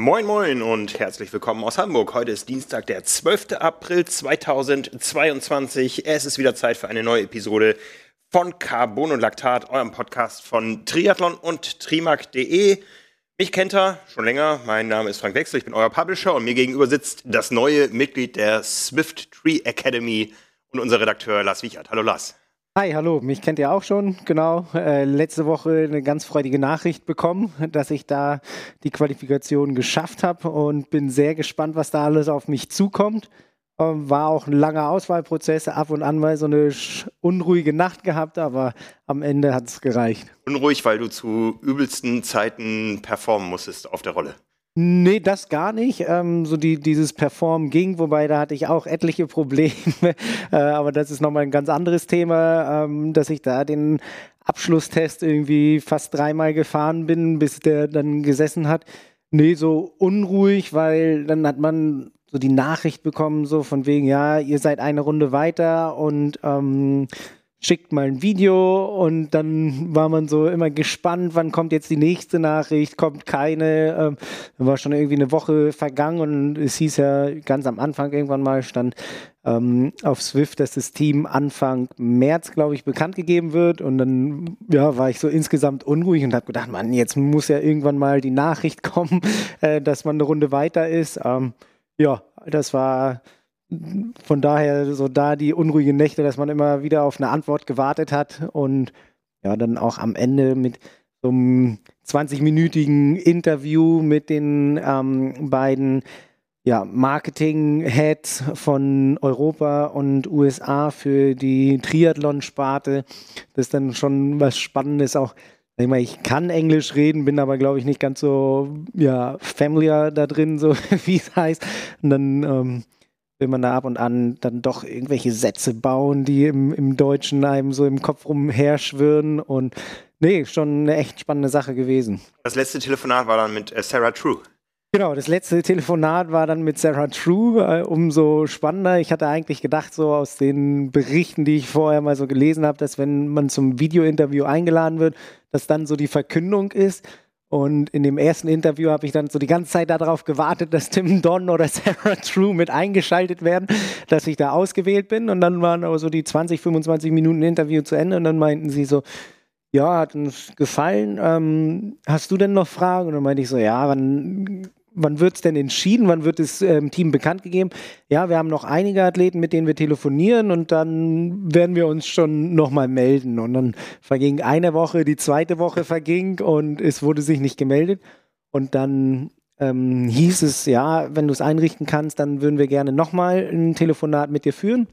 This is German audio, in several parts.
Moin Moin und herzlich willkommen aus Hamburg. Heute ist Dienstag, der 12. April 2022. Es ist wieder Zeit für eine neue Episode von Carbon und Laktat, eurem Podcast von Triathlon und Trimark.de. Mich kennt er schon länger. Mein Name ist Frank Wechsel, ich bin euer Publisher und mir gegenüber sitzt das neue Mitglied der Swift Tree Academy und unser Redakteur Lars Wiechert. Hallo Lars. Hi, hallo, mich kennt ihr auch schon, genau. Äh, letzte Woche eine ganz freudige Nachricht bekommen, dass ich da die Qualifikation geschafft habe und bin sehr gespannt, was da alles auf mich zukommt. Ähm, war auch ein langer Auswahlprozess, ab und an mal so eine unruhige Nacht gehabt, aber am Ende hat es gereicht. Unruhig, weil du zu übelsten Zeiten performen musstest auf der Rolle. Nee, das gar nicht. Ähm, so die, dieses Perform ging, wobei da hatte ich auch etliche Probleme. äh, aber das ist nochmal ein ganz anderes Thema, ähm, dass ich da den Abschlusstest irgendwie fast dreimal gefahren bin, bis der dann gesessen hat. Nee, so unruhig, weil dann hat man so die Nachricht bekommen, so von wegen, ja, ihr seid eine Runde weiter und ähm, schickt mal ein Video und dann war man so immer gespannt, wann kommt jetzt die nächste Nachricht, kommt keine. Ähm, war schon irgendwie eine Woche vergangen und es hieß ja ganz am Anfang irgendwann mal, stand ähm, auf Swift, dass das Team Anfang März, glaube ich, bekannt gegeben wird und dann ja, war ich so insgesamt unruhig und habe gedacht, man, jetzt muss ja irgendwann mal die Nachricht kommen, äh, dass man eine Runde weiter ist. Ähm, ja, das war von daher so da die unruhigen Nächte, dass man immer wieder auf eine Antwort gewartet hat und ja, dann auch am Ende mit so einem 20-minütigen Interview mit den ähm, beiden ja, Marketing-Heads von Europa und USA für die Triathlon-Sparte. Das ist dann schon was Spannendes, auch ich, meine, ich kann Englisch reden, bin aber, glaube ich, nicht ganz so ja, familiar da drin, so wie es heißt. Und dann ähm, will man da ab und an dann doch irgendwelche Sätze bauen, die im, im Deutschen einem so im Kopf rumherschwirren und nee, schon eine echt spannende Sache gewesen. Das letzte Telefonat war dann mit äh, Sarah True. Genau, das letzte Telefonat war dann mit Sarah True, äh, umso spannender. Ich hatte eigentlich gedacht, so aus den Berichten, die ich vorher mal so gelesen habe, dass wenn man zum Videointerview eingeladen wird, dass dann so die Verkündung ist. Und in dem ersten Interview habe ich dann so die ganze Zeit darauf gewartet, dass Tim Don oder Sarah True mit eingeschaltet werden, dass ich da ausgewählt bin. Und dann waren aber so die 20, 25 Minuten Interview zu Ende und dann meinten sie so, ja, hat uns gefallen. Ähm, hast du denn noch Fragen? Und dann meinte ich so, ja, wann wann wird es denn entschieden? Wann wird das ähm, Team bekannt gegeben? Ja, wir haben noch einige Athleten, mit denen wir telefonieren und dann werden wir uns schon nochmal melden. Und dann verging eine Woche, die zweite Woche verging und es wurde sich nicht gemeldet. Und dann ähm, hieß es, ja, wenn du es einrichten kannst, dann würden wir gerne nochmal ein Telefonat mit dir führen.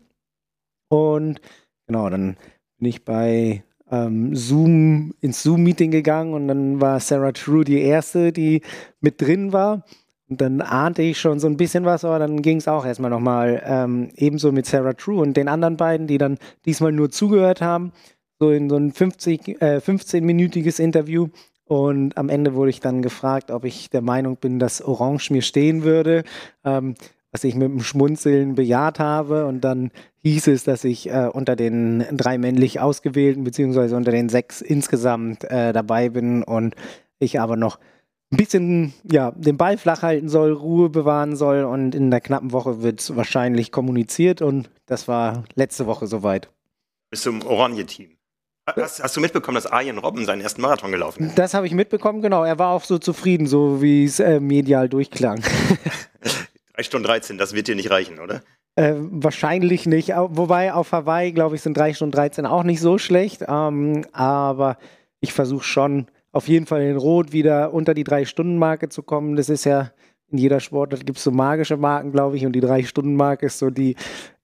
Und genau, dann bin ich bei ähm, Zoom, ins Zoom-Meeting gegangen und dann war Sarah True die erste, die mit drin war. Und dann ahnte ich schon so ein bisschen was, aber dann ging es auch erstmal nochmal ähm, ebenso mit Sarah True und den anderen beiden, die dann diesmal nur zugehört haben, so in so ein 50, äh, 15-minütiges Interview. Und am Ende wurde ich dann gefragt, ob ich der Meinung bin, dass Orange mir stehen würde. Ähm, was ich mit einem Schmunzeln bejaht habe. Und dann hieß es, dass ich äh, unter den drei männlich Ausgewählten, beziehungsweise unter den sechs insgesamt äh, dabei bin und ich aber noch ein bisschen ja, den Ball flach halten soll, Ruhe bewahren soll und in der knappen Woche wird es wahrscheinlich kommuniziert und das war letzte Woche soweit. Bis zum Oranje-Team. Hast, hast, du mitbekommen, dass Arjen Robben seinen ersten Marathon gelaufen hat? Das habe ich mitbekommen, genau. Er war auch so zufrieden, so wie es äh, medial durchklang. 3 Stunden 13, das wird dir nicht reichen, oder? Äh, wahrscheinlich nicht. Wobei auf Hawaii, glaube ich, sind 3 Stunden 13 auch nicht so schlecht. Ähm, aber ich versuche schon auf jeden Fall in Rot wieder unter die 3-Stunden-Marke zu kommen. Das ist ja in jeder Sportart gibt es so magische Marken, glaube ich. Und die 3-Stunden-Marke ist so die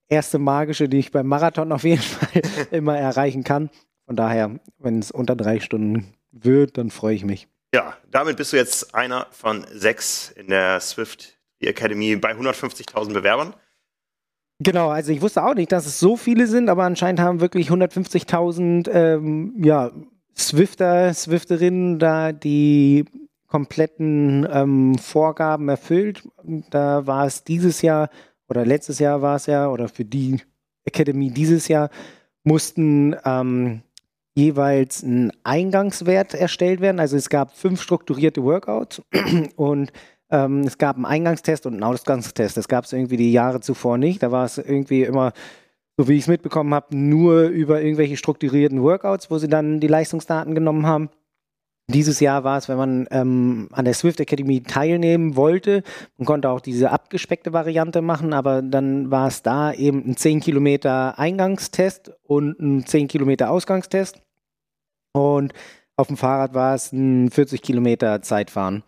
erste magische, die ich beim Marathon auf jeden Fall immer erreichen kann. Von daher, wenn es unter drei Stunden wird, dann freue ich mich. Ja, damit bist du jetzt einer von sechs in der Swift die Academy bei 150.000 Bewerbern. Genau, also ich wusste auch nicht, dass es so viele sind, aber anscheinend haben wirklich 150.000 ähm, ja, Swifter, Swifterinnen da die kompletten ähm, Vorgaben erfüllt. Da war es dieses Jahr oder letztes Jahr war es ja, oder für die Academy dieses Jahr, mussten ähm, jeweils ein Eingangswert erstellt werden. Also es gab fünf strukturierte Workouts und Ähm, es gab einen Eingangstest und einen Ausgangstest. Das gab es irgendwie die Jahre zuvor nicht. Da war es irgendwie immer, so wie ich es mitbekommen habe, nur über irgendwelche strukturierten Workouts, wo sie dann die Leistungsdaten genommen haben. Dieses Jahr war es, wenn man ähm, an der Swift Academy teilnehmen wollte, man konnte auch diese abgespeckte Variante machen, aber dann war es da eben ein 10 Kilometer Eingangstest und ein 10 Kilometer Ausgangstest. Und auf dem Fahrrad war es ein 40 Kilometer Zeitfahren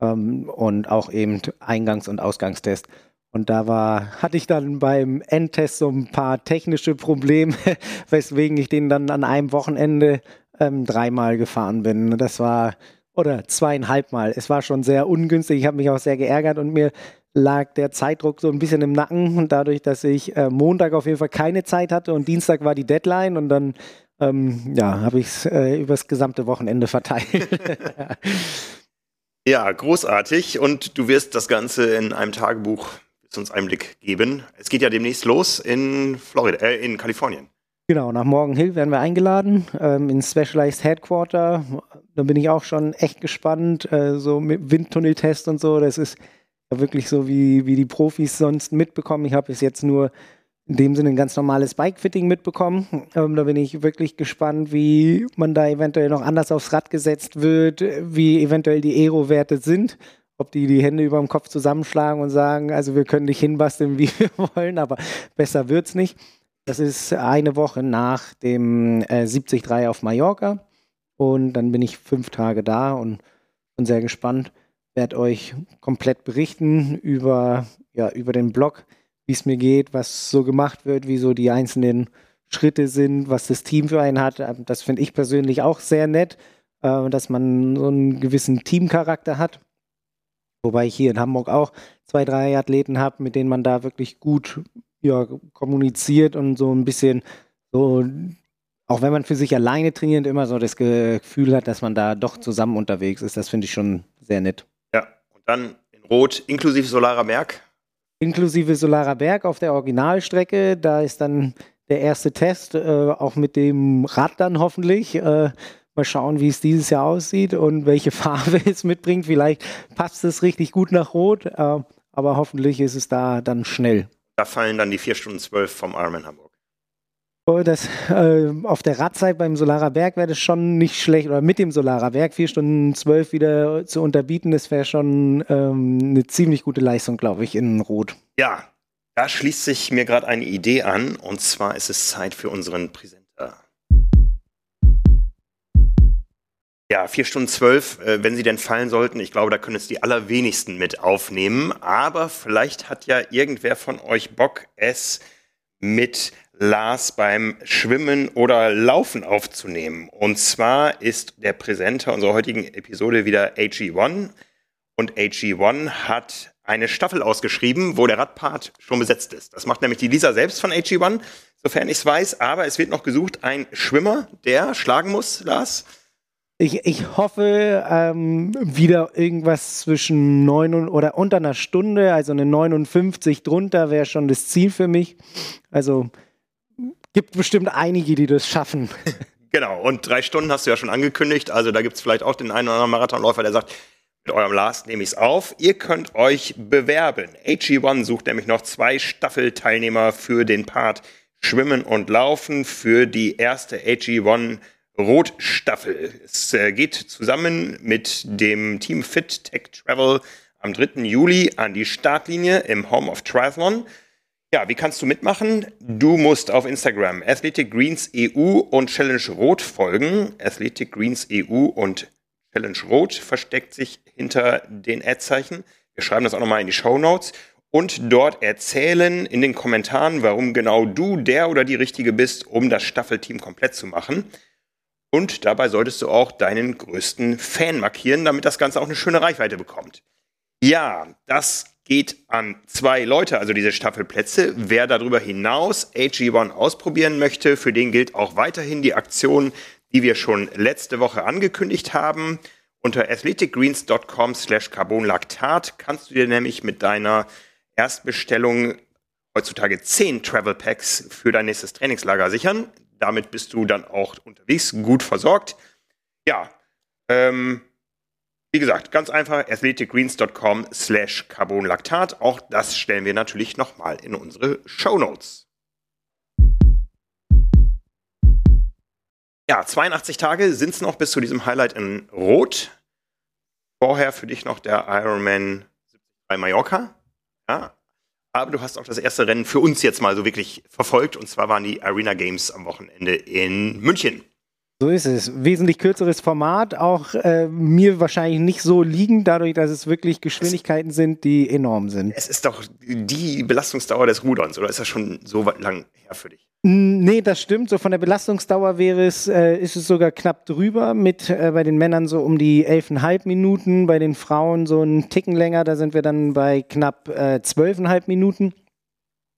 ähm, und auch eben Eingangs- und Ausgangstest. Und da war, hatte ich dann beim Endtest so ein paar technische Probleme, weswegen ich den dann an einem Wochenende ähm, dreimal gefahren bin. Das war, oder zweieinhalb Mal. Es war schon sehr ungünstig. Ich habe mich auch sehr geärgert und mir lag der Zeitdruck so ein bisschen im Nacken. Und dadurch, dass ich äh, Montag auf jeden Fall keine Zeit hatte und Dienstag war die Deadline und dann ähm, ja, habe ich es äh, übers gesamte Wochenende verteilt. ja, großartig. Und du wirst das Ganze in einem Tagebuch uns Einblick geben. Es geht ja demnächst los in Florida, äh, in Kalifornien. Genau, nach Morgan Hill werden wir eingeladen ähm, ins Specialized Headquarter. Da bin ich auch schon echt gespannt. Äh, so mit Windtunneltest und so. Das ist wirklich so, wie, wie die Profis sonst mitbekommen. Ich habe bis jetzt nur in dem Sinne ein ganz normales Bike-Fitting mitbekommen. Ähm, da bin ich wirklich gespannt, wie man da eventuell noch anders aufs Rad gesetzt wird, wie eventuell die Aero-Werte sind. Ob die die Hände über dem Kopf zusammenschlagen und sagen, also wir können dich hinbasteln, wie wir wollen, aber besser wird's nicht. Das ist eine Woche nach dem äh, 73 auf Mallorca. Und dann bin ich fünf Tage da und bin sehr gespannt. Werde euch komplett berichten über, ja, über den Blog, wie es mir geht, was so gemacht wird, wie so die einzelnen Schritte sind, was das Team für einen hat. Ähm, das finde ich persönlich auch sehr nett, äh, dass man so einen gewissen Teamcharakter hat. Wobei ich hier in Hamburg auch zwei, drei Athleten habe, mit denen man da wirklich gut ja, kommuniziert und so ein bisschen so, auch wenn man für sich alleine trainiert, immer so das Gefühl hat, dass man da doch zusammen unterwegs ist. Das finde ich schon sehr nett. Ja, und dann in Rot inklusive Solarer Berg. Inklusive Solarer Berg auf der Originalstrecke. Da ist dann der erste Test, äh, auch mit dem Rad dann hoffentlich. Äh, mal schauen, wie es dieses Jahr aussieht und welche Farbe es mitbringt. Vielleicht passt es richtig gut nach Rot, äh, aber hoffentlich ist es da dann schnell. Da fallen dann die 4 Stunden 12 vom Ironman Hamburg. Oh, das, äh, auf der Radzeit beim Solarer Berg wäre das schon nicht schlecht. Oder mit dem Solarer Berg 4 Stunden 12 wieder zu unterbieten, das wäre schon ähm, eine ziemlich gute Leistung, glaube ich, in Rot. Ja, da schließt sich mir gerade eine Idee an. Und zwar ist es Zeit für unseren Präsenter. Ja, 4 Stunden 12, äh, wenn sie denn fallen sollten. Ich glaube, da können es die allerwenigsten mit aufnehmen. Aber vielleicht hat ja irgendwer von euch Bock, es mit Lars beim Schwimmen oder Laufen aufzunehmen. Und zwar ist der Präsenter unserer heutigen Episode wieder AG1. Und AG1 hat eine Staffel ausgeschrieben, wo der Radpart schon besetzt ist. Das macht nämlich die Lisa selbst von AG1, sofern ich es weiß. Aber es wird noch gesucht, ein Schwimmer, der schlagen muss, Lars. Ich, ich hoffe, ähm, wieder irgendwas zwischen neun und, oder unter einer Stunde, also eine 59 drunter wäre schon das Ziel für mich. Also gibt bestimmt einige, die das schaffen. Genau, und drei Stunden hast du ja schon angekündigt. Also da gibt es vielleicht auch den einen oder anderen Marathonläufer, der sagt, mit eurem Last nehme ich es auf. Ihr könnt euch bewerben. AG1 sucht nämlich noch zwei Staffelteilnehmer für den Part Schwimmen und Laufen für die erste AG1 Rotstaffel. Es äh, geht zusammen mit dem Team Fit Tech Travel am 3. Juli an die Startlinie im Home of Triathlon. Ja, wie kannst du mitmachen? Du musst auf Instagram Athletic Greens EU und Challenge Rot folgen. Athletic Greens EU und Challenge Rot versteckt sich hinter den Ad-Zeichen. Wir schreiben das auch nochmal in die Show Notes und dort erzählen in den Kommentaren, warum genau du der oder die Richtige bist, um das Staffelteam komplett zu machen. Und dabei solltest du auch deinen größten Fan markieren, damit das Ganze auch eine schöne Reichweite bekommt. Ja, das geht an zwei Leute, also diese Staffelplätze. Wer darüber hinaus AG1 ausprobieren möchte, für den gilt auch weiterhin die Aktion, die wir schon letzte Woche angekündigt haben. Unter athleticgreens.com slash carbonlactat kannst du dir nämlich mit deiner Erstbestellung heutzutage 10 Travel Packs für dein nächstes Trainingslager sichern damit bist du dann auch unterwegs gut versorgt. Ja, ähm, Wie gesagt, ganz einfach, athleticgreens.com slash carbonlactat. Auch das stellen wir natürlich nochmal in unsere Show Notes. Ja, 82 Tage sind es noch bis zu diesem Highlight in Rot. Vorher für dich noch der Ironman bei Mallorca. Ja, aber du hast auch das erste Rennen für uns jetzt mal so wirklich verfolgt. Und zwar waren die Arena Games am Wochenende in München. So ist es. Wesentlich kürzeres Format, auch äh, mir wahrscheinlich nicht so liegend, dadurch, dass es wirklich Geschwindigkeiten sind, die enorm sind. Es ist doch die Belastungsdauer des Ruderns, oder ist das schon so lang her für dich? Nee, das stimmt. So von der Belastungsdauer wäre es, äh, ist es sogar knapp drüber, mit äh, bei den Männern so um die 11,5 Minuten, bei den Frauen so einen Ticken länger, da sind wir dann bei knapp äh, 12,5 Minuten.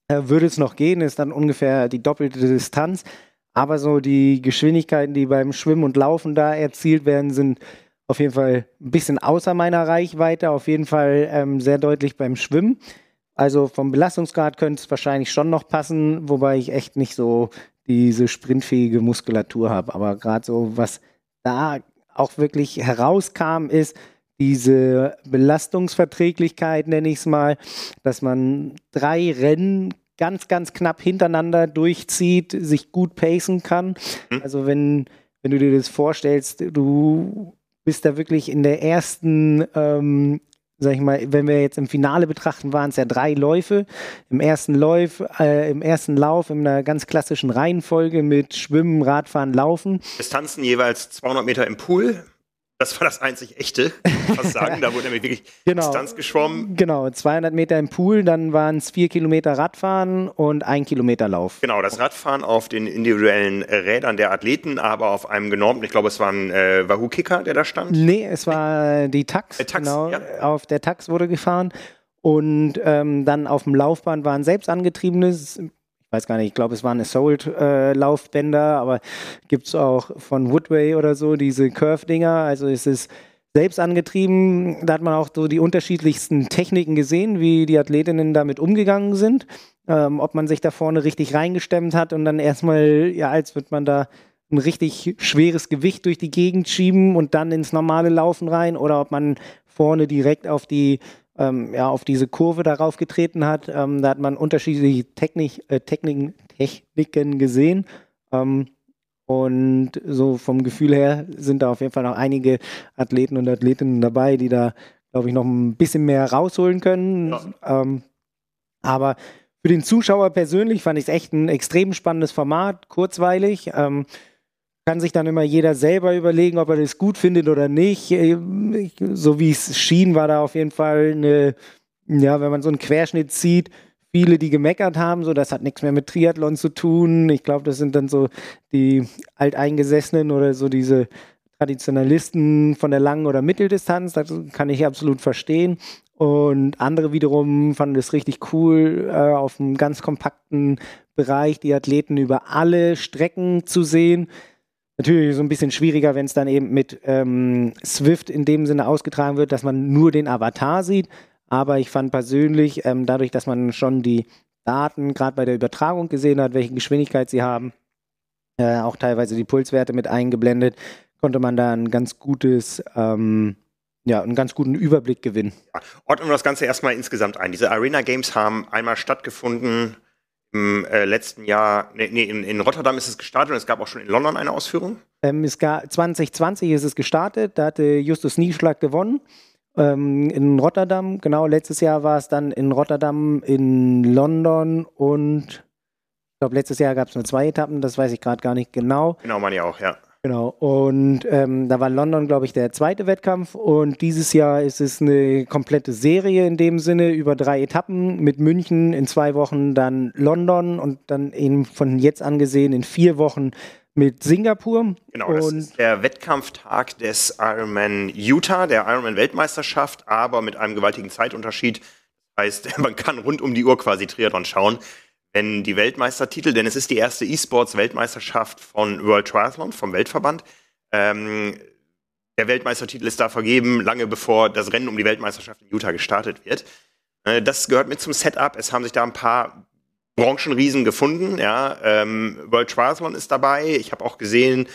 Äh, würde es noch gehen, ist dann ungefähr die doppelte Distanz. Aber so die Geschwindigkeiten, die beim Schwimmen und Laufen da erzielt werden, sind auf jeden Fall ein bisschen außer meiner Reichweite, auf jeden Fall ähm, sehr deutlich beim Schwimmen. Also vom Belastungsgrad könnte es wahrscheinlich schon noch passen, wobei ich echt nicht so diese sprintfähige Muskulatur habe. Aber gerade so, was da auch wirklich herauskam, ist diese Belastungsverträglichkeit, nenne ich es mal, dass man drei Rennen ganz, ganz knapp hintereinander durchzieht, sich gut pacen kann. Mhm. Also wenn, wenn du dir das vorstellst, du bist da wirklich in der ersten, ähm, sag ich mal, wenn wir jetzt im Finale betrachten, waren es ja drei Läufe. Im ersten Lauf, äh, im ersten Lauf in einer ganz klassischen Reihenfolge mit Schwimmen, Radfahren, Laufen. Distanzen jeweils 200 Meter im Pool, das war das einzig echte, was sagen. Da wurde nämlich wirklich genau. Distanz geschwommen. Genau, 200 Meter im Pool, dann waren es vier Kilometer Radfahren und ein Kilometer Lauf. Genau, das Radfahren auf den individuellen Rädern der Athleten, aber auf einem genormten, ich glaube, es war ein äh, Wahoo Kicker, der da stand. Nee, es war die Tax. Äh, Tax genau, ja. auf der Tax wurde gefahren. Und ähm, dann auf dem Laufband war ein selbst angetriebenes, weiß gar nicht, ich glaube, es waren Assault-Laufbänder, äh, aber gibt es auch von Woodway oder so, diese Curve-Dinger. Also es ist selbst angetrieben. Da hat man auch so die unterschiedlichsten Techniken gesehen, wie die Athletinnen damit umgegangen sind. Ähm, ob man sich da vorne richtig reingestemmt hat und dann erstmal, ja, als wird man da ein richtig schweres Gewicht durch die Gegend schieben und dann ins normale Laufen rein oder ob man vorne direkt auf die ähm, ja, auf diese Kurve darauf getreten hat. Ähm, da hat man unterschiedliche Technik, äh, Techniken, Techniken gesehen. Ähm, und so vom Gefühl her sind da auf jeden Fall noch einige Athleten und Athletinnen dabei, die da, glaube ich, noch ein bisschen mehr rausholen können. Ja. Ähm, aber für den Zuschauer persönlich fand ich es echt ein extrem spannendes Format, kurzweilig. Kann sich dann immer jeder selber überlegen, ob er das gut findet oder nicht. So wie es schien, war da auf jeden Fall eine, ja, wenn man so einen Querschnitt sieht, viele, die gemeckert haben, so das hat nichts mehr mit Triathlon zu tun. Ich glaube, das sind dann so die Alteingesessenen oder so diese Traditionalisten von der langen oder Mitteldistanz. Das kann ich absolut verstehen. Und andere wiederum fanden es richtig cool, äh, auf einem ganz kompakten Bereich die Athleten über alle Strecken zu sehen. Natürlich so ein bisschen schwieriger, wenn es dann eben mit ähm, Swift in dem Sinne ausgetragen wird, dass man nur den Avatar sieht. Aber ich fand persönlich, ähm, dadurch, dass man schon die Daten gerade bei der Übertragung gesehen hat, welche Geschwindigkeit sie haben, äh, auch teilweise die Pulswerte mit eingeblendet, konnte man da ein ganz gutes, ähm, ja, einen ganz guten Überblick gewinnen. Ja, ordnen wir das Ganze erstmal insgesamt ein. Diese Arena Games haben einmal stattgefunden im äh, letzten Jahr, nee, nee in, in, Rotterdam ist es gestartet und es gab auch schon in London eine Ausführung. Ähm, es gab, 2020 ist es gestartet, da hatte Justus Nieschlag gewonnen. Ähm, in Rotterdam, genau, letztes Jahr war es dann in Rotterdam, in London und ich glaube, letztes Jahr gab es nur zwei Etappen, das weiß ich gerade gar nicht genau. Genau, meine ich auch, ja. Genau, und ähm, da war London, glaube ich, der zweite Wettkampf und dieses Jahr ist es eine komplette Serie in dem Sinne über drei Etappen mit München in zwei Wochen, dann London und dann eben von jetzt angesehen in vier Wochen mit Singapur. Genau, das ist der Wettkampftag des Ironman Utah, der Ironman Weltmeisterschaft, aber mit einem gewaltigen Zeitunterschied. Das heißt, man kann rund um die Uhr quasi Triathlon schauen wenn die Weltmeistertitel, denn es ist die erste E-Sports-Weltmeisterschaft von World Triathlon, vom Weltverband. Ähm, der Weltmeistertitel ist da vergeben, lange bevor das Rennen um die Weltmeisterschaft in Utah gestartet wird. Äh, das gehört mit zum Setup. Es haben sich da ein paar Branchenriesen gefunden. Ja. Ähm, World Triathlon ist dabei. Ich habe auch gesehen,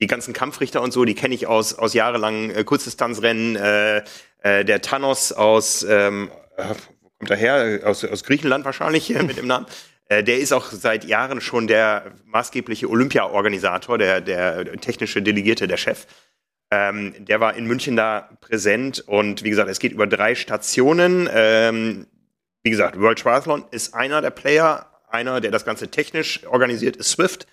die ganzen Kampfrichter und so, die kenne ich aus, aus jahrelangen äh, Kurzdistanzrennen. Äh, äh, der Thanos aus, ähm, äh, wo kommt er her? Aus, aus Griechenland wahrscheinlich mit dem Namen. Äh, der ist auch seit Jahren schon der maßgebliche Olympia-Organisator, der, der technische Delegierte, der Chef. Ähm, der war in München da präsent und wie gesagt, es geht über drei Stationen. Ähm, wie gesagt, World Triathlon ist einer der Player, einer, der das Ganze technisch organisiert, ist Swift.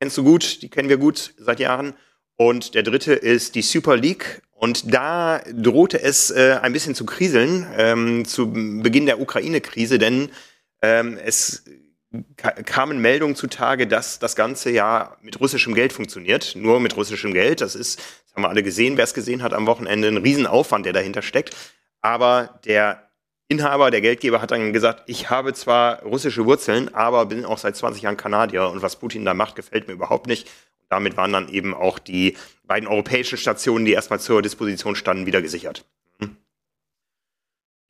Kennst du gut, die kennen wir gut seit Jahren. Und der dritte ist die Super League. Und da drohte es äh, ein bisschen zu kriseln ähm, zu Beginn der Ukraine-Krise, denn ähm, es kamen Meldungen zutage, dass das Ganze ja mit russischem Geld funktioniert. Nur mit russischem Geld. Das ist, das haben wir alle gesehen, wer es gesehen hat am Wochenende, ein Riesenaufwand, der dahinter steckt. Aber der Inhaber, der Geldgeber hat dann gesagt, ich habe zwar russische Wurzeln, aber bin auch seit 20 Jahren Kanadier und was Putin da macht, gefällt mir überhaupt nicht. Damit waren dann eben auch die beiden europäischen Stationen, die erstmal zur Disposition standen, wieder gesichert.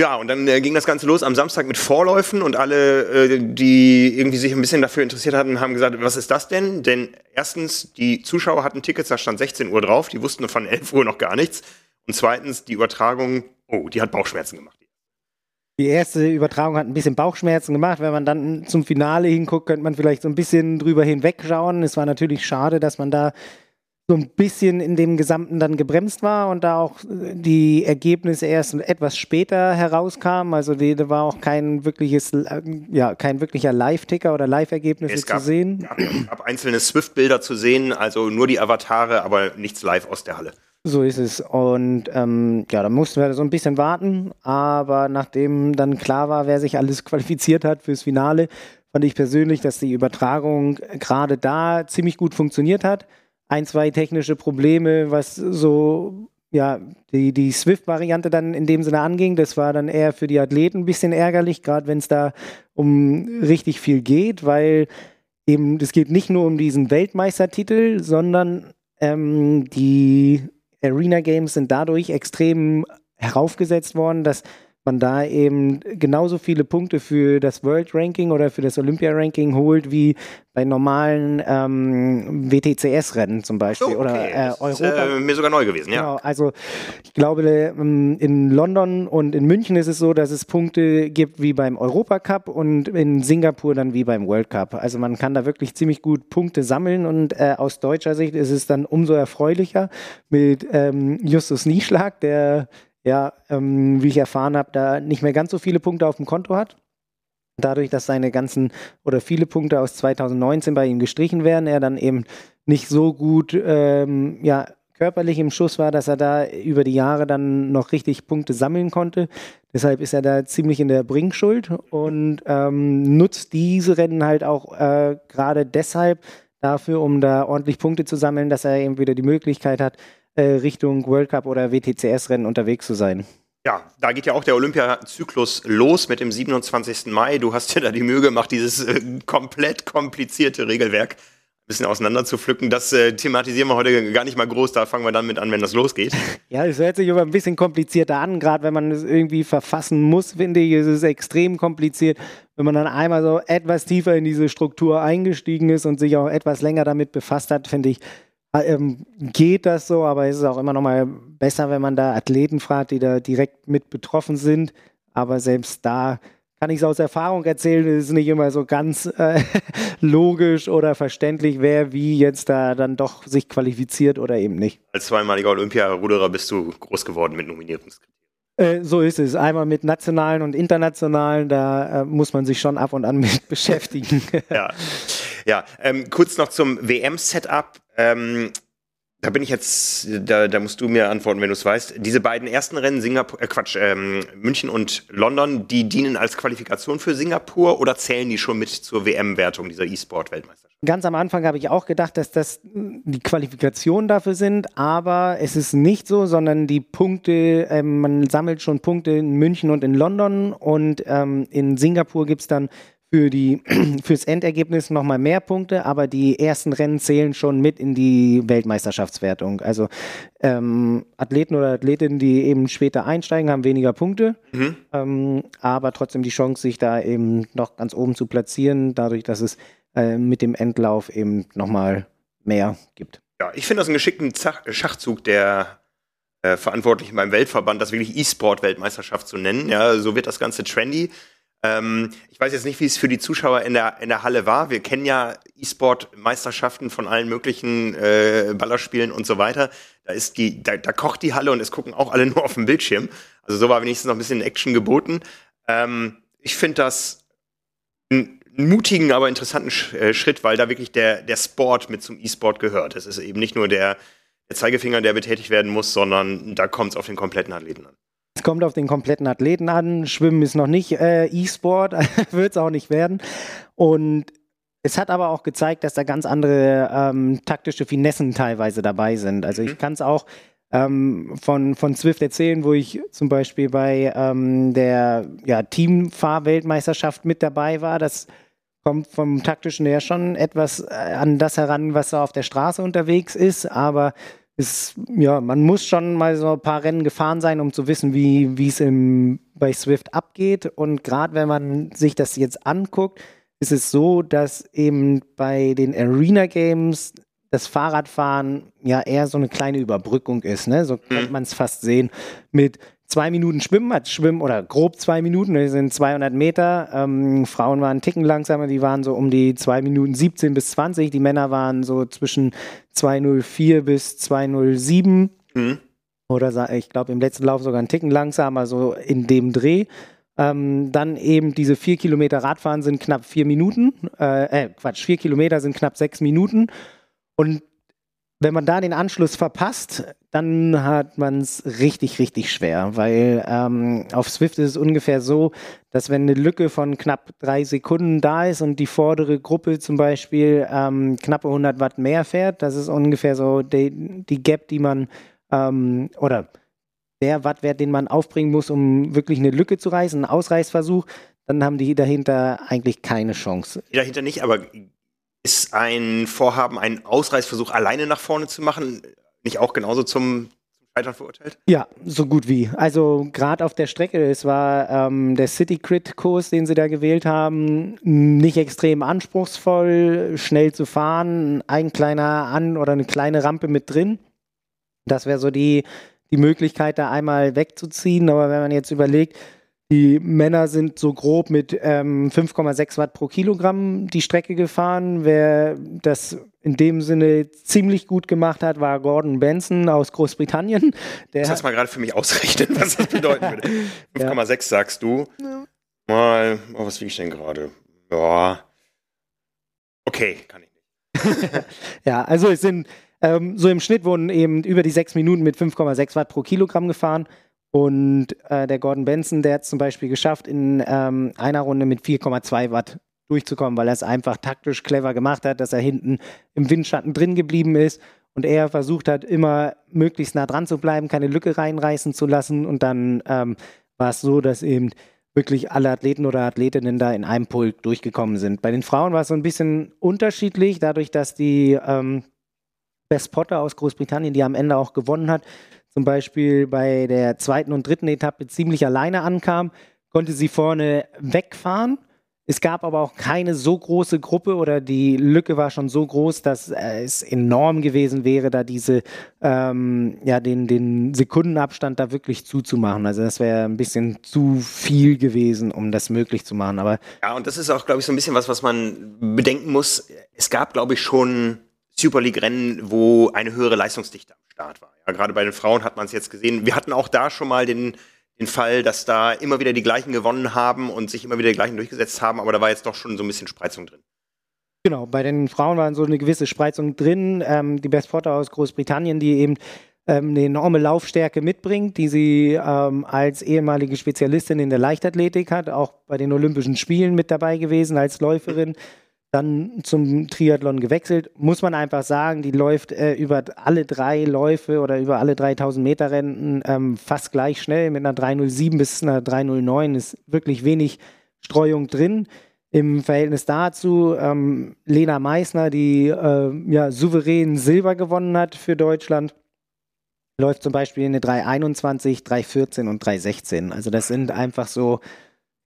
Ja, und dann äh, ging das Ganze los am Samstag mit Vorläufen und alle, äh, die irgendwie sich ein bisschen dafür interessiert hatten, haben gesagt, was ist das denn? Denn erstens, die Zuschauer hatten Tickets, da stand 16 Uhr drauf, die wussten von 11 Uhr noch gar nichts. Und zweitens, die Übertragung, oh, die hat Bauchschmerzen gemacht. Die erste Übertragung hat ein bisschen Bauchschmerzen gemacht. Wenn man dann zum Finale hinguckt, könnte man vielleicht so ein bisschen drüber hinwegschauen. Es war natürlich schade, dass man da so ein bisschen in dem Gesamten dann gebremst war und da auch die Ergebnisse erst etwas später herauskamen. Also die, da war auch kein wirkliches, ja, kein wirklicher Live-Ticker oder Live-Ergebnisse zu sehen. Es gab einzelne Swift-Bilder zu sehen, also nur die Avatare, aber nichts live aus der Halle. So ist es. Und ähm, ja, da mussten wir so ein bisschen warten. Aber nachdem dann klar war, wer sich alles qualifiziert hat fürs Finale, fand ich persönlich, dass die Übertragung gerade da ziemlich gut funktioniert hat. Ein, zwei technische Probleme, was so ja, die, die Swift-Variante dann in dem Sinne anging. Das war dann eher für die Athleten ein bisschen ärgerlich, gerade wenn es da um richtig viel geht, weil eben, es geht nicht nur um diesen Weltmeistertitel, sondern ähm, die Arena Games sind dadurch extrem heraufgesetzt worden, dass man da eben genauso viele Punkte für das World Ranking oder für das Olympia Ranking holt wie bei normalen ähm, WTCS-Rennen zum Beispiel oh, okay. oder äh, Europa. Ist, äh, mir sogar neu gewesen, ja. Genau, also ich glaube, ähm, in London und in München ist es so, dass es Punkte gibt wie beim Europacup und in Singapur dann wie beim World Cup. Also man kann da wirklich ziemlich gut Punkte sammeln und äh, aus deutscher Sicht ist es dann umso erfreulicher mit ähm, Justus Nieschlag, der ja, ähm, wie ich erfahren habe, da nicht mehr ganz so viele Punkte auf dem Konto hat. Dadurch, dass seine ganzen oder viele Punkte aus 2019 bei ihm gestrichen werden, er dann eben nicht so gut ähm, ja, körperlich im Schuss war, dass er da über die Jahre dann noch richtig Punkte sammeln konnte. Deshalb ist er da ziemlich in der Bringschuld und ähm, nutzt diese Rennen halt auch äh, gerade deshalb dafür, um da ordentlich Punkte zu sammeln, dass er eben wieder die Möglichkeit hat, Richtung World Cup oder WTCS-Rennen unterwegs zu sein. Ja, da geht ja auch der Olympiazyklus los mit dem 27. Mai. Du hast dir da die Mühe gemacht, dieses äh, komplett komplizierte Regelwerk ein bisschen auseinander zu pflücken. Das äh, thematisieren wir heute gar nicht mal groß. Da fangen wir dann mit an, wenn das losgeht. Ja, es hört sich aber ein bisschen komplizierter an. Gerade wenn man es irgendwie verfassen muss, finde ich, ist es extrem kompliziert. Wenn man dann einmal so etwas tiefer in diese Struktur eingestiegen ist und sich auch etwas länger damit befasst hat, finde ich, ähm, geht das so, aber es ist auch immer noch mal besser, wenn man da Athleten fragt, die da direkt mit betroffen sind. Aber selbst da kann ich es aus Erfahrung erzählen, es ist nicht immer so ganz äh, logisch oder verständlich, wer wie jetzt da dann doch sich qualifiziert oder eben nicht. Als zweimaliger Olympiaruderer bist du groß geworden mit Nominierungskriterien. Äh, so ist es. Einmal mit nationalen und internationalen, da äh, muss man sich schon ab und an mit beschäftigen. ja, ja. Ähm, kurz noch zum WM-Setup. Ähm, da bin ich jetzt, da, da musst du mir antworten, wenn du es weißt. Diese beiden ersten Rennen, Singapur, äh Quatsch, ähm, München und London, die dienen als Qualifikation für Singapur oder zählen die schon mit zur WM-Wertung dieser E-Sport-Weltmeisterschaft? Ganz am Anfang habe ich auch gedacht, dass das die Qualifikationen dafür sind, aber es ist nicht so, sondern die Punkte, ähm, man sammelt schon Punkte in München und in London und ähm, in Singapur gibt es dann für die, fürs Endergebnis nochmal mehr Punkte, aber die ersten Rennen zählen schon mit in die Weltmeisterschaftswertung. Also ähm, Athleten oder Athletinnen, die eben später einsteigen, haben weniger Punkte, mhm. ähm, aber trotzdem die Chance, sich da eben noch ganz oben zu platzieren, dadurch, dass es äh, mit dem Endlauf eben nochmal mehr gibt. Ja, ich finde das einen geschickten Zach Schachzug der äh, Verantwortlichen beim Weltverband, das wirklich E-Sport-Weltmeisterschaft zu nennen. Ja, so wird das Ganze trendy. Ähm, ich weiß jetzt nicht, wie es für die Zuschauer in der, in der Halle war. Wir kennen ja E-Sport-Meisterschaften von allen möglichen äh, Ballerspielen und so weiter. Da ist die, da, da kocht die Halle und es gucken auch alle nur auf dem Bildschirm. Also so war wenigstens noch ein bisschen Action geboten. Ähm, ich finde das einen mutigen, aber interessanten äh, Schritt, weil da wirklich der, der Sport mit zum E-Sport gehört. Es ist eben nicht nur der, der Zeigefinger, der betätigt werden muss, sondern da kommt es auf den kompletten Athleten an. Es kommt auf den kompletten Athleten an. Schwimmen ist noch nicht äh, E-Sport, wird es auch nicht werden. Und es hat aber auch gezeigt, dass da ganz andere ähm, taktische Finessen teilweise dabei sind. Also ich mhm. kann es auch ähm, von, von Swift erzählen, wo ich zum Beispiel bei ähm, der ja, Teamfahrweltmeisterschaft mit dabei war. Das kommt vom taktischen her schon etwas äh, an das heran, was da auf der Straße unterwegs ist, aber ist, ja, man muss schon mal so ein paar Rennen gefahren sein, um zu wissen, wie es bei Swift abgeht. Und gerade wenn man sich das jetzt anguckt, ist es so, dass eben bei den Arena Games das Fahrradfahren ja eher so eine kleine Überbrückung ist. Ne? So kann mhm. man es fast sehen. Mit zwei Minuten Schwimmen, als Schwimmen oder grob zwei Minuten, das sind 200 Meter. Ähm, Frauen waren einen Ticken langsamer, die waren so um die zwei Minuten 17 bis 20. Die Männer waren so zwischen 204 bis 207. Mhm. Oder ich glaube im letzten Lauf sogar einen Ticken langsamer, so in dem Dreh. Ähm, dann eben diese vier Kilometer Radfahren sind knapp vier Minuten. Äh, äh, Quatsch, vier Kilometer sind knapp sechs Minuten. Und wenn man da den Anschluss verpasst, dann hat man es richtig, richtig schwer, weil ähm, auf Swift ist es ungefähr so, dass wenn eine Lücke von knapp drei Sekunden da ist und die vordere Gruppe zum Beispiel ähm, knappe 100 Watt mehr fährt, das ist ungefähr so die, die Gap, die man ähm, oder der Wattwert, den man aufbringen muss, um wirklich eine Lücke zu reißen, ein Ausreißversuch, dann haben die dahinter eigentlich keine Chance. Die dahinter nicht, aber ist ein Vorhaben, einen Ausreißversuch alleine nach vorne zu machen, nicht auch genauso zum Scheitern verurteilt? Ja, so gut wie. Also gerade auf der Strecke, es war ähm, der City Crit Kurs, den sie da gewählt haben, nicht extrem anspruchsvoll, schnell zu fahren, ein kleiner An- oder eine kleine Rampe mit drin. Das wäre so die, die Möglichkeit, da einmal wegzuziehen. Aber wenn man jetzt überlegt, die Männer sind so grob mit ähm, 5,6 Watt pro Kilogramm die Strecke gefahren. Wer das in dem Sinne ziemlich gut gemacht hat, war Gordon Benson aus Großbritannien. Der das heißt mal gerade für mich ausrechnen, was das bedeuten würde. 5,6 ja. sagst du. Ja. Mal, oh, was wiege ich denn gerade? Ja. Okay, kann ich nicht. ja, also es sind ähm, so im Schnitt wurden eben über die sechs Minuten mit 5,6 Watt pro Kilogramm gefahren. Und äh, der Gordon Benson, der hat es zum Beispiel geschafft, in ähm, einer Runde mit 4,2 Watt durchzukommen, weil er es einfach taktisch clever gemacht hat, dass er hinten im Windschatten drin geblieben ist und er versucht hat, immer möglichst nah dran zu bleiben, keine Lücke reinreißen zu lassen. Und dann ähm, war es so, dass eben wirklich alle Athleten oder Athletinnen da in einem Pulk durchgekommen sind. Bei den Frauen war es so ein bisschen unterschiedlich, dadurch, dass die ähm, Best Potter aus Großbritannien, die am Ende auch gewonnen hat, zum Beispiel bei der zweiten und dritten Etappe ziemlich alleine ankam, konnte sie vorne wegfahren. Es gab aber auch keine so große Gruppe oder die Lücke war schon so groß, dass äh, es enorm gewesen wäre, da diese, ähm, ja, den, den Sekundenabstand da wirklich zuzumachen. Also das wäre ein bisschen zu viel gewesen, um das möglich zu machen. Aber ja, und das ist auch, glaube ich, so ein bisschen was, was man bedenken muss. Es gab, glaube ich, schon Super League-Rennen, wo eine höhere Leistungsdichte Start war. Ja, gerade bei den Frauen hat man es jetzt gesehen. Wir hatten auch da schon mal den, den Fall, dass da immer wieder die gleichen gewonnen haben und sich immer wieder die gleichen durchgesetzt haben, aber da war jetzt doch schon so ein bisschen Spreizung drin. Genau, bei den Frauen war so eine gewisse Spreizung drin. Ähm, die Best Potter aus Großbritannien, die eben ähm, eine enorme Laufstärke mitbringt, die sie ähm, als ehemalige Spezialistin in der Leichtathletik hat, auch bei den Olympischen Spielen mit dabei gewesen als Läuferin. Mhm dann zum Triathlon gewechselt. Muss man einfach sagen, die läuft äh, über alle drei Läufe oder über alle 3000 Meter Rennen ähm, fast gleich schnell mit einer 307 bis einer 309 ist wirklich wenig Streuung drin. Im Verhältnis dazu ähm, Lena Meissner, die äh, ja, souverän Silber gewonnen hat für Deutschland, läuft zum Beispiel eine 321, 314 und 316. Also das sind einfach so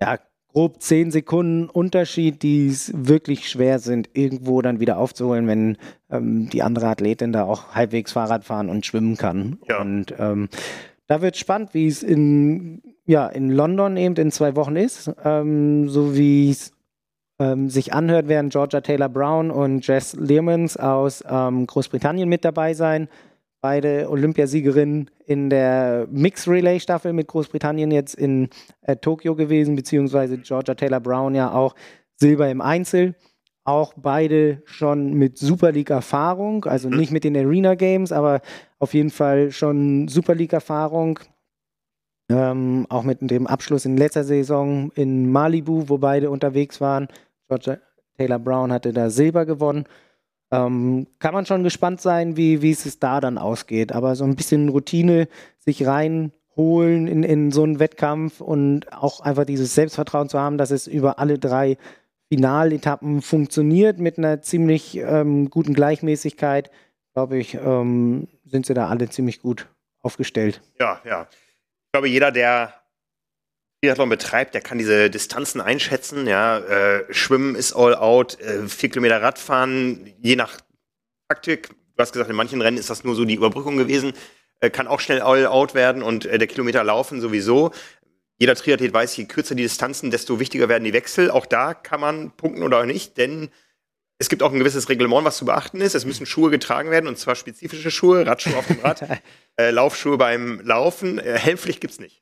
ja, grob 10 Sekunden Unterschied, die es wirklich schwer sind, irgendwo dann wieder aufzuholen, wenn ähm, die andere Athletin da auch halbwegs Fahrrad fahren und schwimmen kann. Ja. Und ähm, da wird spannend, wie es in, ja, in London eben in zwei Wochen ist, ähm, so wie es ähm, sich anhört, werden Georgia Taylor Brown und Jess Learmans aus ähm, Großbritannien mit dabei sein beide Olympiasiegerinnen in der Mixed Relay Staffel mit Großbritannien jetzt in äh, Tokio gewesen, beziehungsweise Georgia Taylor Brown ja auch Silber im Einzel. Auch beide schon mit Super League Erfahrung, also mhm. nicht mit den Arena Games, aber auf jeden Fall schon Super League Erfahrung. Ähm, auch mit dem Abschluss in letzter Saison in Malibu, wo beide unterwegs waren. Georgia Taylor Brown hatte da Silber gewonnen. Ähm, kann man schon gespannt sein, wie, wie es da dann ausgeht. Aber so ein bisschen Routine sich reinholen in, in so einen Wettkampf und auch einfach dieses Selbstvertrauen zu haben, dass es über alle drei Finaletappen funktioniert mit einer ziemlich ähm, guten Gleichmäßigkeit, glaube ich, ähm, sind sie da alle ziemlich gut aufgestellt. Ja, ja. Ich glaube, jeder, der Triathlon betreibt, der kann diese Distanzen einschätzen. Ja, äh, Schwimmen ist all out, äh, vier Kilometer Radfahren, je nach Taktik. Du hast gesagt, in manchen Rennen ist das nur so die Überbrückung gewesen. Äh, kann auch schnell all out werden und äh, der Kilometer laufen sowieso. Jeder Triathlet weiß, je kürzer die Distanzen, desto wichtiger werden die Wechsel. Auch da kann man punkten oder auch nicht, denn es gibt auch ein gewisses Reglement, was zu beachten ist. Es müssen Schuhe getragen werden und zwar spezifische Schuhe, Radschuhe auf dem Rad, äh, Laufschuhe beim Laufen. Äh, Helmpflicht gibt's nicht.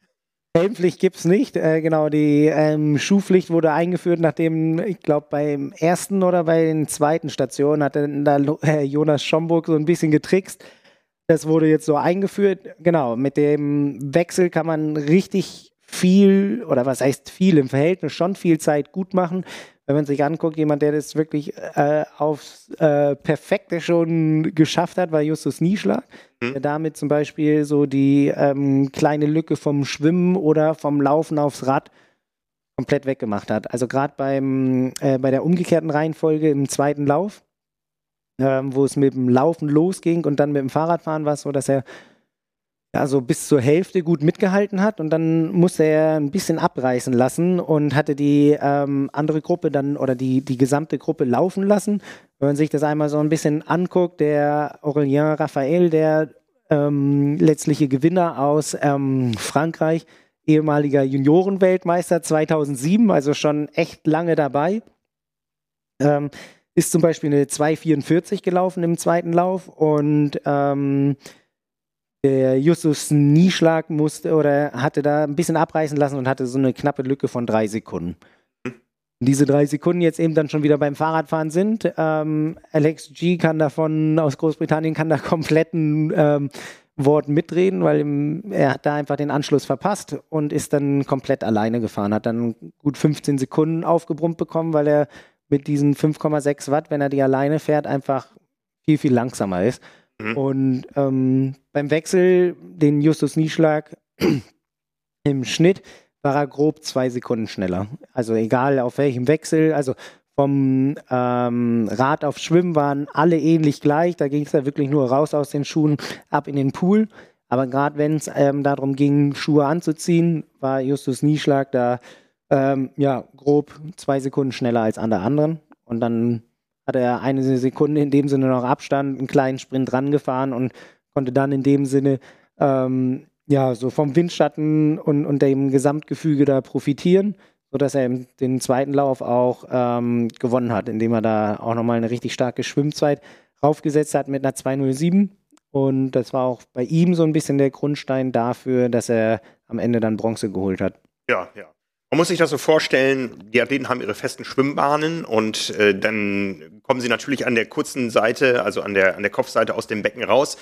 Helmpflicht gibt es nicht. Äh, genau, die ähm, Schuhpflicht wurde eingeführt, nachdem, ich glaube, beim ersten oder bei den zweiten Stationen hatte da äh, Jonas Schomburg so ein bisschen getrickst. Das wurde jetzt so eingeführt. Genau, mit dem Wechsel kann man richtig viel, oder was heißt viel, im Verhältnis schon viel Zeit gut machen wenn man sich anguckt, jemand, der das wirklich äh, aufs äh, Perfekte schon geschafft hat, war Justus Nieschlag, mhm. der damit zum Beispiel so die ähm, kleine Lücke vom Schwimmen oder vom Laufen aufs Rad komplett weggemacht hat. Also gerade beim äh, bei der umgekehrten Reihenfolge im zweiten Lauf, ähm, wo es mit dem Laufen losging und dann mit dem Fahrradfahren war es so, dass er also bis zur Hälfte gut mitgehalten hat und dann musste er ein bisschen abreißen lassen und hatte die ähm, andere Gruppe dann oder die, die gesamte Gruppe laufen lassen. Wenn man sich das einmal so ein bisschen anguckt, der Aurélien Raphael, der ähm, letztliche Gewinner aus ähm, Frankreich, ehemaliger Juniorenweltmeister 2007, also schon echt lange dabei, ähm, ist zum Beispiel eine 2,44 gelaufen im zweiten Lauf und ähm, der Justus Nieschlag musste oder hatte da ein bisschen abreißen lassen und hatte so eine knappe Lücke von drei Sekunden. Diese drei Sekunden jetzt eben dann schon wieder beim Fahrradfahren sind. Ähm, Alex G kann davon aus Großbritannien kann da kompletten ähm, Wort mitreden, weil im, er hat da einfach den Anschluss verpasst und ist dann komplett alleine gefahren. Hat dann gut 15 Sekunden aufgebrummt bekommen, weil er mit diesen 5,6 Watt, wenn er die alleine fährt, einfach viel, viel langsamer ist. Mhm. Und ähm, beim Wechsel, den Justus Nieschlag im Schnitt, war er grob zwei Sekunden schneller. Also egal auf welchem Wechsel, also vom ähm, Rad auf Schwimmen waren alle ähnlich gleich. Da ging es ja wirklich nur raus aus den Schuhen, ab in den Pool. Aber gerade wenn es ähm, darum ging, Schuhe anzuziehen, war Justus Nieschlag da ähm, ja grob zwei Sekunden schneller als alle anderen. Und dann hat er eine Sekunde in dem Sinne noch Abstand, einen kleinen Sprint rangefahren und konnte dann in dem Sinne ähm, ja so vom Windschatten und, und dem Gesamtgefüge da profitieren, sodass er den zweiten Lauf auch ähm, gewonnen hat, indem er da auch nochmal eine richtig starke Schwimmzeit raufgesetzt hat mit einer 207. Und das war auch bei ihm so ein bisschen der Grundstein dafür, dass er am Ende dann Bronze geholt hat. Ja, ja. Man muss sich das so vorstellen, die Athleten haben ihre festen Schwimmbahnen und äh, dann kommen sie natürlich an der kurzen Seite, also an der, an der Kopfseite aus dem Becken raus,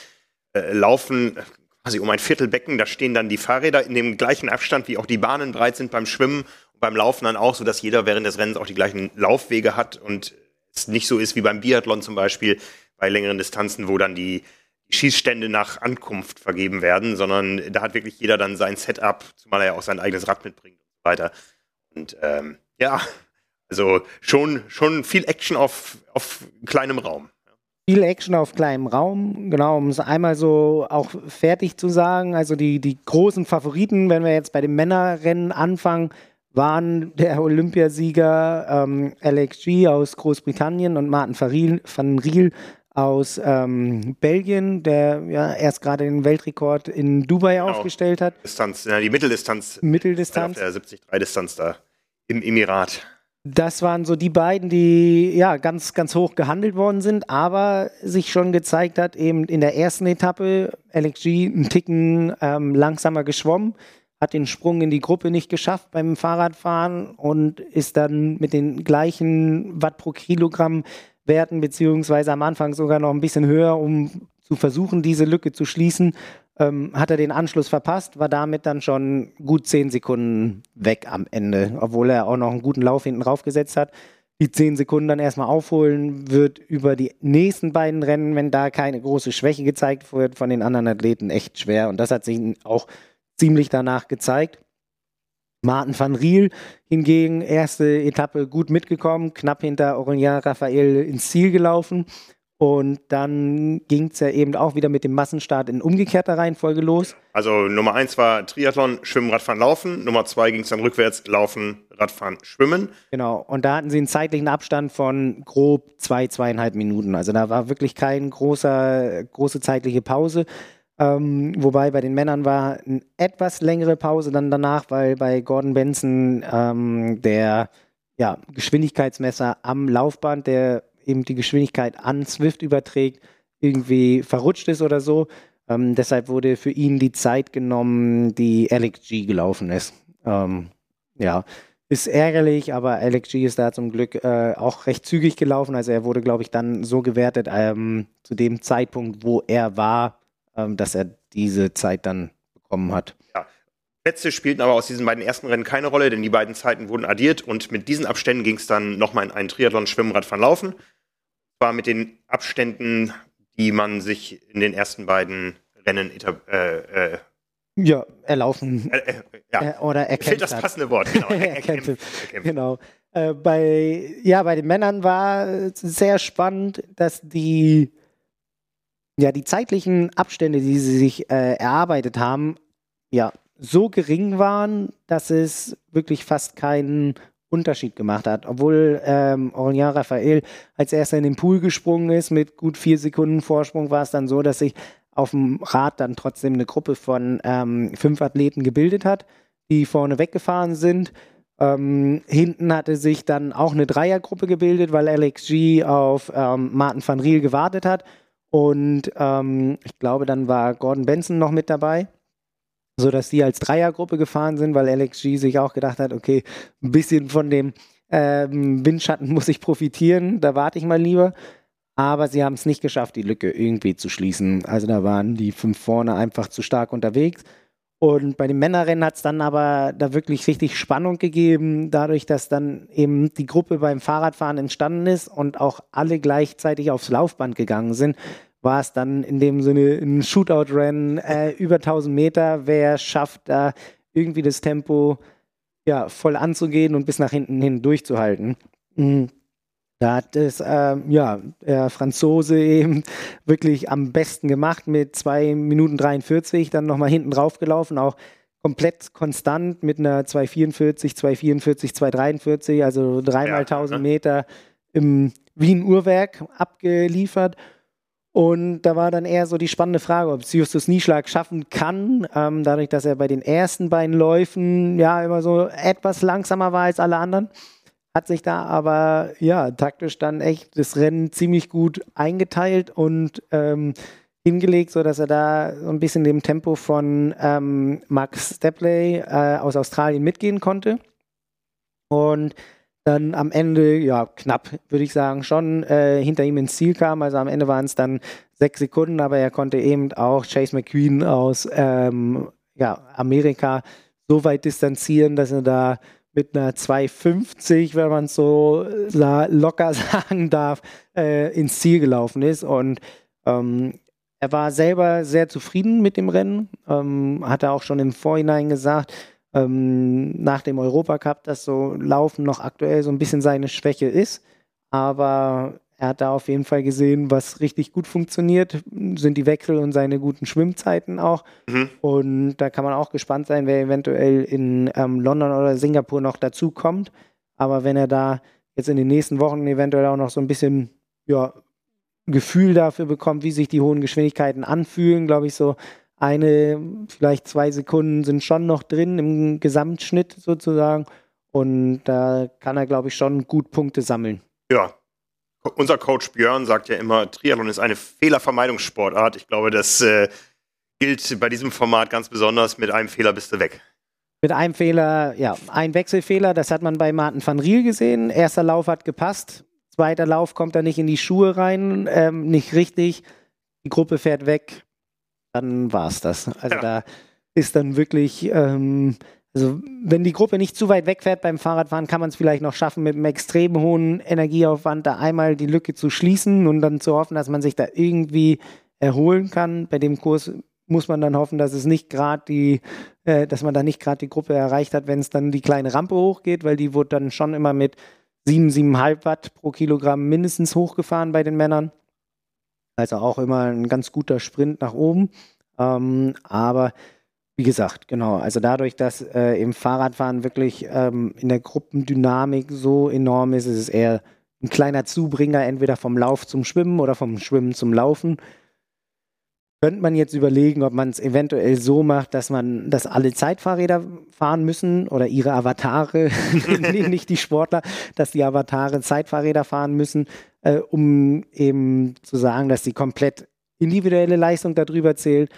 äh, laufen quasi um ein Viertelbecken, da stehen dann die Fahrräder in dem gleichen Abstand, wie auch die Bahnen breit sind beim Schwimmen und beim Laufen dann auch, sodass jeder während des Rennens auch die gleichen Laufwege hat und es nicht so ist wie beim Biathlon zum Beispiel, bei längeren Distanzen, wo dann die Schießstände nach Ankunft vergeben werden, sondern da hat wirklich jeder dann sein Setup, zumal er ja auch sein eigenes Rad mitbringt weiter. Und ähm, ja, also schon, schon viel Action auf, auf kleinem Raum. Viel Action auf kleinem Raum, genau, um es einmal so auch fertig zu sagen. Also die, die großen Favoriten, wenn wir jetzt bei den Männerrennen anfangen, waren der Olympiasieger ähm, Alex G aus Großbritannien und Martin van Riel aus ähm, Belgien, der ja erst gerade den Weltrekord in Dubai genau. aufgestellt hat. Distanz, ja, die Mitteldistanz. Mitteldistanz. Auf der 73-Distanz da im Emirat. Das waren so die beiden, die ja ganz, ganz hoch gehandelt worden sind, aber sich schon gezeigt hat, eben in der ersten Etappe Alex G einen Ticken ähm, langsamer geschwommen, hat den Sprung in die Gruppe nicht geschafft beim Fahrradfahren und ist dann mit den gleichen Watt pro Kilogramm Werten, beziehungsweise am Anfang sogar noch ein bisschen höher, um zu versuchen, diese Lücke zu schließen, ähm, hat er den Anschluss verpasst, war damit dann schon gut zehn Sekunden weg am Ende, obwohl er auch noch einen guten Lauf hinten drauf gesetzt hat. Die zehn Sekunden dann erstmal aufholen wird über die nächsten beiden Rennen, wenn da keine große Schwäche gezeigt wird von den anderen Athleten, echt schwer. Und das hat sich auch ziemlich danach gezeigt. Martin van Riel hingegen, erste Etappe gut mitgekommen, knapp hinter Aurélien Raphael ins Ziel gelaufen. Und dann ging es ja eben auch wieder mit dem Massenstart in umgekehrter Reihenfolge los. Also Nummer eins war Triathlon, Schwimmen, Radfahren, Laufen. Nummer zwei ging es dann rückwärts, Laufen, Radfahren, Schwimmen. Genau. Und da hatten sie einen zeitlichen Abstand von grob zwei, zweieinhalb Minuten. Also da war wirklich keine große zeitliche Pause. Ähm, wobei bei den Männern war eine etwas längere Pause dann danach, weil bei Gordon Benson ähm, der ja, Geschwindigkeitsmesser am Laufband, der eben die Geschwindigkeit an Swift überträgt, irgendwie verrutscht ist oder so. Ähm, deshalb wurde für ihn die Zeit genommen, die Alex G gelaufen ist. Ähm, ja, ist ärgerlich, aber Alex G ist da zum Glück äh, auch recht zügig gelaufen. Also er wurde, glaube ich, dann so gewertet ähm, zu dem Zeitpunkt, wo er war, ähm, dass er diese Zeit dann bekommen hat. Ja. Plätze spielten aber aus diesen beiden ersten Rennen keine Rolle, denn die beiden Zeiten wurden addiert und mit diesen Abständen ging es dann nochmal in einen Triathlon Schwimmradfahren Laufen. Zwar mit den Abständen, die man sich in den ersten beiden Rennen äh, äh, ja, erlaufen. Äh, äh, ja. Äh, oder erkämpft. Fehlt das passende Wort, genau. erkämpft. erkämpft. Genau. Äh, bei, ja, bei den Männern war sehr spannend, dass die ja, die zeitlichen Abstände, die sie sich äh, erarbeitet haben, ja, so gering waren, dass es wirklich fast keinen Unterschied gemacht hat. Obwohl ähm, Aurélien Raphael als erster in den Pool gesprungen ist mit gut vier Sekunden Vorsprung, war es dann so, dass sich auf dem Rad dann trotzdem eine Gruppe von ähm, fünf Athleten gebildet hat, die vorne weggefahren sind. Ähm, hinten hatte sich dann auch eine Dreiergruppe gebildet, weil Alex G auf ähm, Martin van Riel gewartet hat und ähm, ich glaube, dann war Gordon Benson noch mit dabei, sodass die als Dreiergruppe gefahren sind, weil Alex G sich auch gedacht hat, okay, ein bisschen von dem ähm, Windschatten muss ich profitieren, da warte ich mal lieber. Aber sie haben es nicht geschafft, die Lücke irgendwie zu schließen. Also da waren die fünf vorne einfach zu stark unterwegs. Und bei den Männerrennen hat es dann aber da wirklich richtig Spannung gegeben, dadurch, dass dann eben die Gruppe beim Fahrradfahren entstanden ist und auch alle gleichzeitig aufs Laufband gegangen sind, war es dann in dem Sinne ein Shootout-Rennen äh, über 1000 Meter. Wer schafft da irgendwie das Tempo ja, voll anzugehen und bis nach hinten hin durchzuhalten? Mhm. Da hat es ähm, ja, der Franzose eben wirklich am besten gemacht mit 2 Minuten 43, dann nochmal hinten drauf gelaufen, auch komplett konstant mit einer 244, 244, 243, also dreimal ja, 1000 Meter im Wien-Uhrwerk abgeliefert. Und da war dann eher so die spannende Frage, ob es Justus Nieschlag schaffen kann, ähm, dadurch, dass er bei den ersten beiden Läufen ja immer so etwas langsamer war als alle anderen hat sich da aber ja taktisch dann echt das Rennen ziemlich gut eingeteilt und ähm, hingelegt, sodass er da so ein bisschen dem Tempo von ähm, Max Stepley äh, aus Australien mitgehen konnte. Und dann am Ende, ja, knapp, würde ich sagen, schon äh, hinter ihm ins Ziel kam. Also am Ende waren es dann sechs Sekunden, aber er konnte eben auch Chase McQueen aus ähm, ja, Amerika so weit distanzieren, dass er da mit einer 250, wenn man es so locker sagen darf, äh, ins Ziel gelaufen ist. Und ähm, er war selber sehr zufrieden mit dem Rennen, ähm, hat er auch schon im Vorhinein gesagt, ähm, nach dem Europacup, dass so Laufen noch aktuell so ein bisschen seine Schwäche ist. Aber er hat da auf jeden Fall gesehen, was richtig gut funktioniert, sind die Wechsel und seine guten Schwimmzeiten auch. Mhm. Und da kann man auch gespannt sein, wer eventuell in ähm, London oder Singapur noch dazu kommt. Aber wenn er da jetzt in den nächsten Wochen eventuell auch noch so ein bisschen ja, Gefühl dafür bekommt, wie sich die hohen Geschwindigkeiten anfühlen, glaube ich, so eine, vielleicht zwei Sekunden sind schon noch drin im Gesamtschnitt sozusagen. Und da kann er, glaube ich, schon gut Punkte sammeln. Ja. Unser Coach Björn sagt ja immer, Triathlon ist eine Fehlervermeidungssportart. Ich glaube, das äh, gilt bei diesem Format ganz besonders. Mit einem Fehler bist du weg. Mit einem Fehler, ja, ein Wechselfehler, das hat man bei Martin van Riel gesehen. Erster Lauf hat gepasst, zweiter Lauf kommt er nicht in die Schuhe rein, ähm, nicht richtig. Die Gruppe fährt weg, dann war es das. Also ja. da ist dann wirklich, ähm, also wenn die Gruppe nicht zu weit wegfährt beim Fahrradfahren, kann man es vielleicht noch schaffen, mit einem extrem hohen Energieaufwand da einmal die Lücke zu schließen und dann zu hoffen, dass man sich da irgendwie erholen kann. Bei dem Kurs muss man dann hoffen, dass es nicht gerade die, äh, dass man da nicht gerade die Gruppe erreicht hat, wenn es dann die kleine Rampe hochgeht, weil die wurde dann schon immer mit 7, 7,5 Watt pro Kilogramm mindestens hochgefahren bei den Männern. Also auch immer ein ganz guter Sprint nach oben. Ähm, aber wie gesagt, genau, also dadurch, dass äh, im Fahrradfahren wirklich ähm, in der Gruppendynamik so enorm ist, ist es eher ein kleiner Zubringer, entweder vom Lauf zum Schwimmen oder vom Schwimmen zum Laufen könnte man jetzt überlegen, ob man es eventuell so macht, dass man, dass alle Zeitfahrräder fahren müssen oder ihre Avatare, nicht die Sportler, dass die Avatare Zeitfahrräder fahren müssen, äh, um eben zu sagen, dass die komplett individuelle Leistung darüber zählt.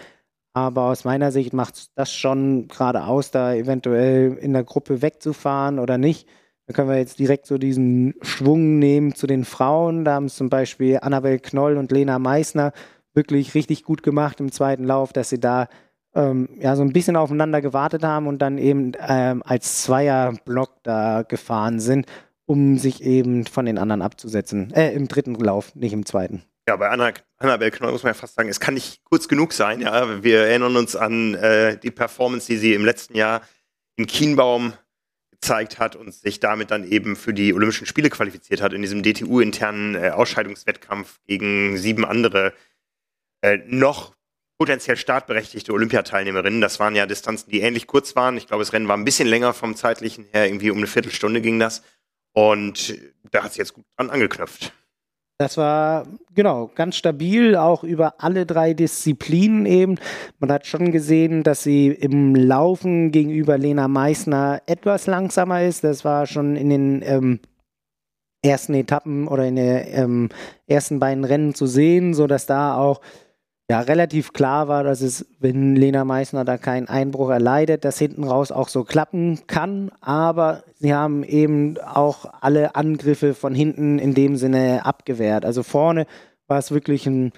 Aber aus meiner Sicht macht das schon gerade aus, da eventuell in der Gruppe wegzufahren oder nicht. Da können wir jetzt direkt so diesen Schwung nehmen zu den Frauen. Da haben es zum Beispiel Annabel Knoll und Lena Meissner wirklich richtig gut gemacht im zweiten Lauf, dass sie da ähm, ja so ein bisschen aufeinander gewartet haben und dann eben ähm, als Zweierblock da gefahren sind, um sich eben von den anderen abzusetzen. Äh, im dritten Lauf, nicht im zweiten. Ja, bei Anna, Annabelle Knoll muss man ja fast sagen, es kann nicht kurz genug sein. Ja, wir erinnern uns an äh, die Performance, die sie im letzten Jahr in Kienbaum gezeigt hat und sich damit dann eben für die Olympischen Spiele qualifiziert hat in diesem DTU-internen äh, Ausscheidungswettkampf gegen sieben andere äh, noch potenziell startberechtigte Olympiateilnehmerinnen. Das waren ja Distanzen, die ähnlich kurz waren. Ich glaube, das Rennen war ein bisschen länger vom zeitlichen her, irgendwie um eine Viertelstunde ging das. Und da hat sie jetzt gut dran angeknüpft. Das war genau ganz stabil, auch über alle drei Disziplinen eben. Man hat schon gesehen, dass sie im Laufen gegenüber Lena Meissner etwas langsamer ist. Das war schon in den ähm, ersten Etappen oder in den ähm, ersten beiden Rennen zu sehen, sodass da auch ja relativ klar war, dass es, wenn Lena Meissner da keinen Einbruch erleidet, das hinten raus auch so klappen kann. Aber sie haben eben auch alle Angriffe von hinten in dem Sinne abgewehrt. Also vorne war es wirklich ein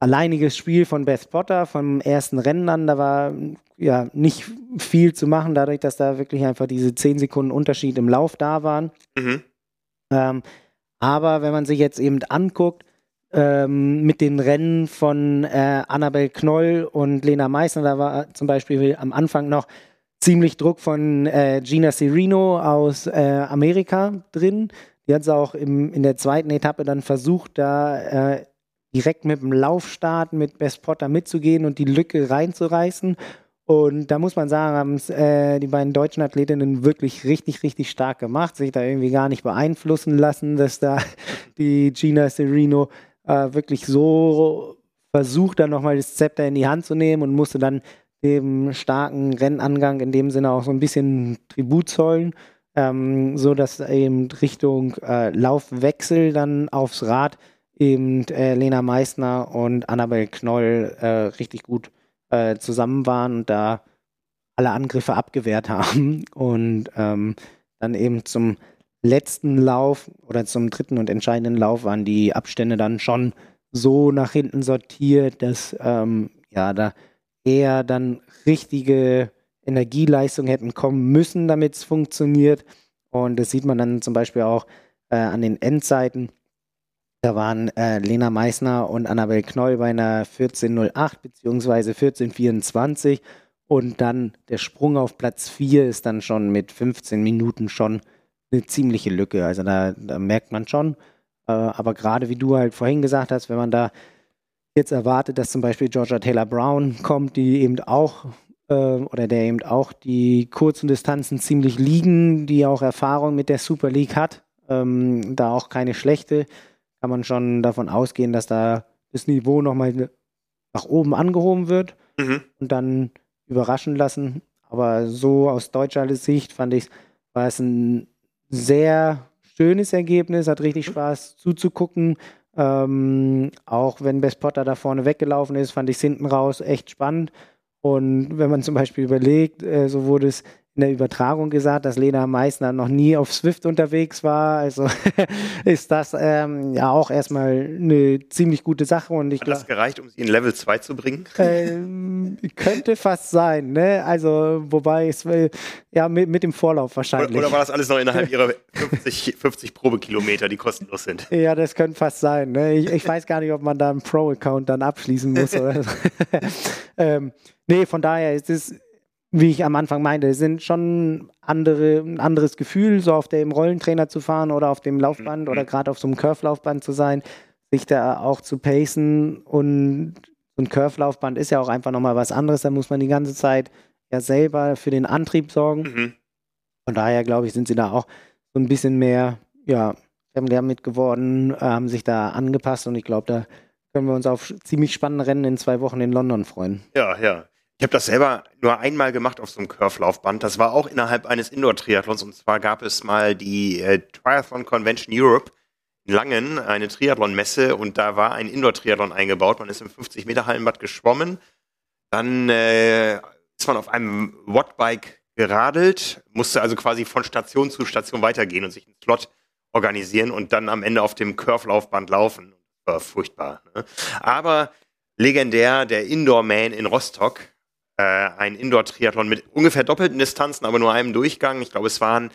alleiniges Spiel von Beth Potter vom ersten Rennen an. Da war ja nicht viel zu machen, dadurch, dass da wirklich einfach diese 10 Sekunden Unterschied im Lauf da waren. Mhm. Ähm, aber wenn man sich jetzt eben anguckt, ähm, mit den Rennen von äh, Annabel Knoll und Lena Meissner. Da war zum Beispiel am Anfang noch ziemlich Druck von äh, Gina Serino aus äh, Amerika drin. Die hat es auch im, in der zweiten Etappe dann versucht, da äh, direkt mit dem Laufstart mit Best Potter mitzugehen und die Lücke reinzureißen. Und da muss man sagen, haben es äh, die beiden deutschen Athletinnen wirklich richtig, richtig stark gemacht, sich da irgendwie gar nicht beeinflussen lassen, dass da die Gina Serino äh, wirklich so versucht, dann nochmal das Zepter in die Hand zu nehmen und musste dann dem starken Rennangang in dem Sinne auch so ein bisschen Tribut zollen, ähm, so eben Richtung äh, Laufwechsel dann aufs Rad eben äh, Lena Meissner und Annabel Knoll äh, richtig gut äh, zusammen waren und da alle Angriffe abgewehrt haben und ähm, dann eben zum letzten Lauf oder zum dritten und entscheidenden Lauf waren die Abstände dann schon so nach hinten sortiert, dass ähm, ja da eher dann richtige Energieleistung hätten kommen müssen, damit es funktioniert. Und das sieht man dann zum Beispiel auch äh, an den Endzeiten. Da waren äh, Lena Meissner und Annabel Knoll bei einer 14.08 bzw. 14.24 und dann der Sprung auf Platz 4 ist dann schon mit 15 Minuten schon eine ziemliche Lücke. Also da, da merkt man schon, Äh, aber gerade wie du halt vorhin gesagt hast, wenn man da jetzt erwartet, dass zum Beispiel Georgia Taylor Brown kommt, die eben auch äh, oder der eben auch die kurzen Distanzen ziemlich liegen, die auch Erfahrung mit der Super League hat, ähm, da auch keine schlechte, kann man schon davon ausgehen, dass da das Niveau nochmal nach oben angehoben wird mhm. und dann überraschen lassen. Aber so aus deutscher Sicht fand ich, war es ein sehr schönes Ergebnis, hat richtig mhm. Spaß zuzugucken. Ähm, auch wenn Best Potter da vorne weggelaufen ist, fand ich es hinten raus echt spannend. Und wenn man zum Beispiel überlegt, äh, so wurde es in der Übertragung gesagt, dass Lena Meissner noch nie auf Swift unterwegs war. Also ist das ähm, ja auch erstmal eine ziemlich gute Sache. Und ich Hat das gereicht, um sie in Level 2 zu bringen? Ähm, könnte fast sein, ne? Also, wobei es äh, ja mit, mit, dem Vorlauf wahrscheinlich. Oder, oder, war das alles noch innerhalb ihrer 50, 50 Probekilometer, die kostenlos sind? Ja, das könnte fast sein. Ne? Ich, ich, weiß gar nicht, ob man da einen Pro-Account dann abschließen muss. oder so. ähm, nee, von daher ist es wie ich am Anfang meinte, sind schon andere, ein anderes Gefühl, so auf dem Rollentrainer zu fahren oder auf dem Laufband mhm. oder gerade auf so einem Curve-Laufband zu sein, sich da auch zu pacen und so ein Curve-Laufband ist ja auch einfach nochmal was anderes, da muss man die ganze Zeit ja selber für den Antrieb sorgen. Mhm. Von daher, glaube ich, sind sie da auch so ein bisschen mehr, ja, familiär mit geworden, haben sich da angepasst und ich glaube, da können wir uns auf ziemlich spannende Rennen in zwei Wochen in London freuen. Ja, ja. Ich habe das selber nur einmal gemacht auf so einem Curve-Laufband. Das war auch innerhalb eines Indoor-Triathlons. Und zwar gab es mal die äh, Triathlon Convention Europe in Langen, eine Triathlon-Messe. Und da war ein Indoor-Triathlon eingebaut. Man ist im 50-Meter-Hallenbad geschwommen. Dann äh, ist man auf einem Wattbike geradelt, musste also quasi von Station zu Station weitergehen und sich einen Slot organisieren und dann am Ende auf dem Curve-Laufband laufen. War furchtbar. Ne? Aber legendär der Indoor-Man in Rostock, äh, ein Indoor-Triathlon mit ungefähr doppelten Distanzen, aber nur einem Durchgang. Ich glaube, es waren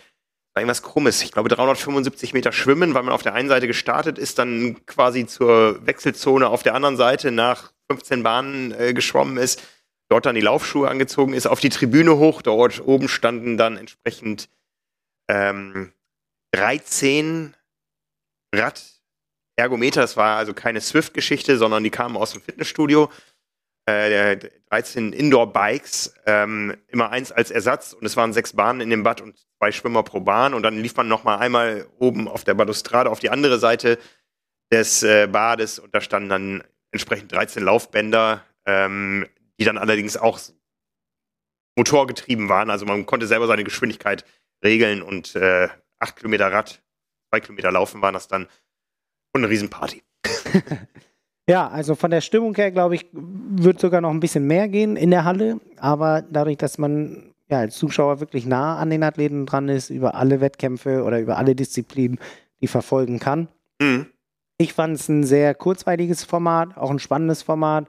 war irgendwas Krummes. Ich glaube, 375 Meter schwimmen, weil man auf der einen Seite gestartet ist, dann quasi zur Wechselzone auf der anderen Seite nach 15 Bahnen äh, geschwommen ist, dort dann die Laufschuhe angezogen ist, auf die Tribüne hoch. Dort oben standen dann entsprechend ähm, 13 Rad-Ergometer. Das war also keine Swift-Geschichte, sondern die kamen aus dem Fitnessstudio äh, 13 Indoor-Bikes, ähm, immer eins als Ersatz und es waren sechs Bahnen in dem Bad und zwei Schwimmer pro Bahn und dann lief man nochmal einmal oben auf der Balustrade auf die andere Seite des äh, Bades und da standen dann entsprechend 13 Laufbänder, ähm, die dann allerdings auch motorgetrieben waren, also man konnte selber seine Geschwindigkeit regeln und äh, acht Kilometer Rad, zwei Kilometer Laufen waren das dann und eine Riesenparty. Ja, also von der Stimmung her, glaube ich, wird sogar noch ein bisschen mehr gehen in der Halle. Aber dadurch, dass man ja als Zuschauer wirklich nah an den Athleten dran ist, über alle Wettkämpfe oder über alle Disziplinen, die verfolgen kann. Mhm. Ich fand es ein sehr kurzweiliges Format, auch ein spannendes Format.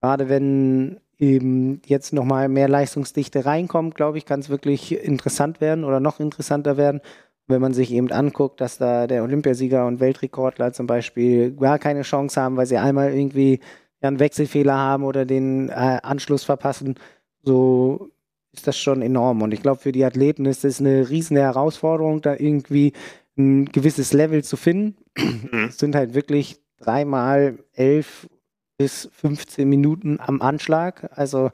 Gerade wenn eben jetzt nochmal mehr Leistungsdichte reinkommt, glaube ich, kann es wirklich interessant werden oder noch interessanter werden wenn man sich eben anguckt, dass da der Olympiasieger und Weltrekordler zum Beispiel gar keine Chance haben, weil sie einmal irgendwie einen Wechselfehler haben oder den äh, Anschluss verpassen, so ist das schon enorm. Und ich glaube, für die Athleten ist es eine riesen Herausforderung, da irgendwie ein gewisses Level zu finden. Mhm. Es sind halt wirklich dreimal elf bis 15 Minuten am Anschlag. Also,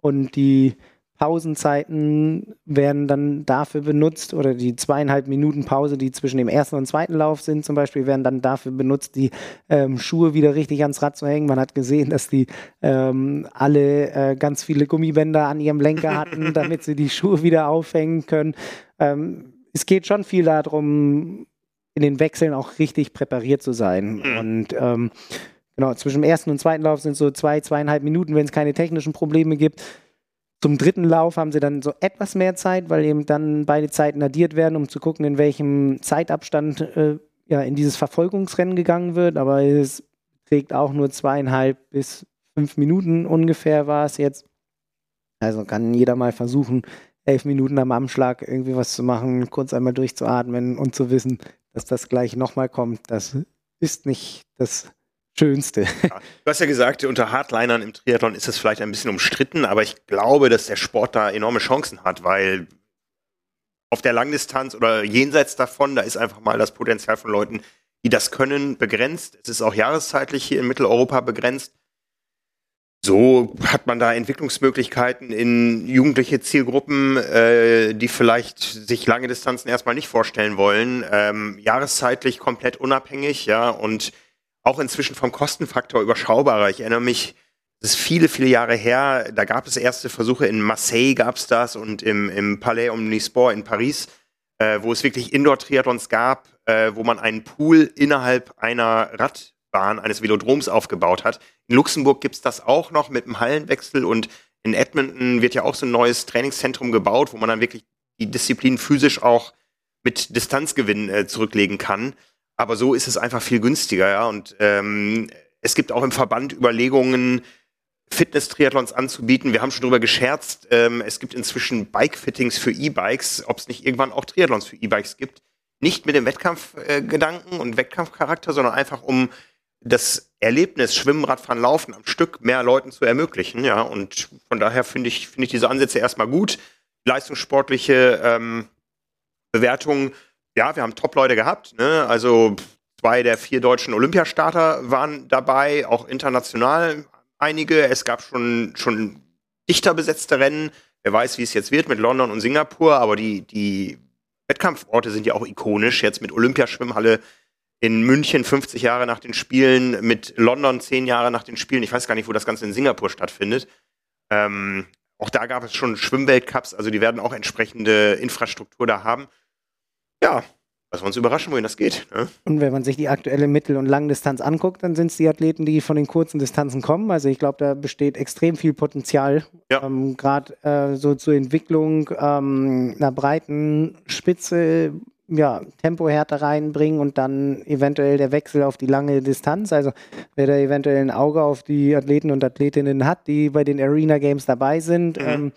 und die Pausenzeiten werden dann dafür benutzt oder die zweieinhalb Minuten Pause, die zwischen dem ersten und zweiten Lauf sind zum Beispiel, werden dann dafür benutzt, die ähm, Schuhe wieder richtig ans Rad zu hängen. Man hat gesehen, dass die ähm, alle äh, ganz viele Gummibänder an ihrem Lenker hatten, damit sie die Schuhe wieder aufhängen können. Ähm, es geht schon viel darum, in den Wechseln auch richtig präpariert zu sein. Mhm. Und ähm, genau, zwischen dem ersten und zweiten Lauf sind so zwei, zweieinhalb Minuten, wenn es keine technischen Probleme gibt. Zum dritten Lauf haben sie dann so etwas mehr Zeit, weil eben dann beide Zeiten addiert werden, um zu gucken, in welchem Zeitabstand äh, ja, in dieses Verfolgungsrennen gegangen wird. Aber es trägt auch nur zweieinhalb bis fünf Minuten ungefähr war es jetzt. Also kann jeder mal versuchen, elf Minuten am Anschlag irgendwie was zu machen, kurz einmal durchzuatmen und zu wissen, dass das gleich nochmal kommt. Das ist nicht das Schönste. Ja, du hast ja gesagt, unter Hardlinern im Triathlon ist es vielleicht ein bisschen umstritten, aber ich glaube, dass der Sport da enorme Chancen hat, weil auf der Langdistanz oder jenseits davon, da ist einfach mal das Potenzial von Leuten, die das können, begrenzt. Es ist auch jahreszeitlich hier in Mitteleuropa begrenzt. So hat man da Entwicklungsmöglichkeiten in jugendliche Zielgruppen, äh, die vielleicht sich lange Distanzen erstmal nicht vorstellen wollen, ähm, jahreszeitlich komplett unabhängig, ja, und auch inzwischen vom Kostenfaktor überschaubarer. Ich erinnere mich, das ist viele, viele Jahre her, da gab es erste Versuche, in Marseille gab es das und im, im Palais Omnisport in Paris, äh, wo es wirklich Indoor-Triathlons gab, äh, wo man einen Pool innerhalb einer Radbahn, eines Velodroms aufgebaut hat. In Luxemburg gibt es das auch noch mit dem Hallenwechsel und in Edmonton wird ja auch so ein neues Trainingszentrum gebaut, wo man dann wirklich die Disziplin physisch auch mit Distanzgewinn äh, zurücklegen kann. Aber so ist es einfach viel günstiger, ja. Und ähm, es gibt auch im Verband Überlegungen, Fitness-Triathlons anzubieten. Wir haben schon drüber gescherzt. Ähm, es gibt inzwischen Bike-Fittings für E-Bikes, ob es nicht irgendwann auch Triathlons für E-Bikes gibt. Nicht mit dem Wettkampfgedanken äh, und Wettkampfcharakter, sondern einfach um das Erlebnis Schwimmen, Radfahren, Laufen am Stück mehr Leuten zu ermöglichen. Ja, und von daher finde ich, finde ich diese Ansätze erstmal gut. Leistungssportliche ähm, Bewertungen, ja, wir haben Top-Leute gehabt. Ne? Also zwei der vier deutschen Olympiastarter waren dabei, auch international einige. Es gab schon, schon dichter besetzte Rennen. Wer weiß, wie es jetzt wird mit London und Singapur, aber die, die Wettkampforte sind ja auch ikonisch. Jetzt mit Olympiaschwimmhalle in München 50 Jahre nach den Spielen, mit London 10 Jahre nach den Spielen. Ich weiß gar nicht, wo das Ganze in Singapur stattfindet. Ähm, auch da gab es schon Schwimmweltcups, also die werden auch entsprechende Infrastruktur da haben. Ja, Lassen wir uns überraschen, wohin das geht. Ne? Und wenn man sich die aktuelle Mittel- und Langdistanz anguckt, dann sind es die Athleten, die von den kurzen Distanzen kommen. Also ich glaube, da besteht extrem viel Potenzial, ja. ähm, gerade äh, so zur Entwicklung ähm, einer breiten Spitze, ja, Tempohärte reinbringen und dann eventuell der Wechsel auf die lange Distanz. Also wer da eventuell ein Auge auf die Athleten und Athletinnen hat, die bei den Arena Games dabei sind, mhm. ähm,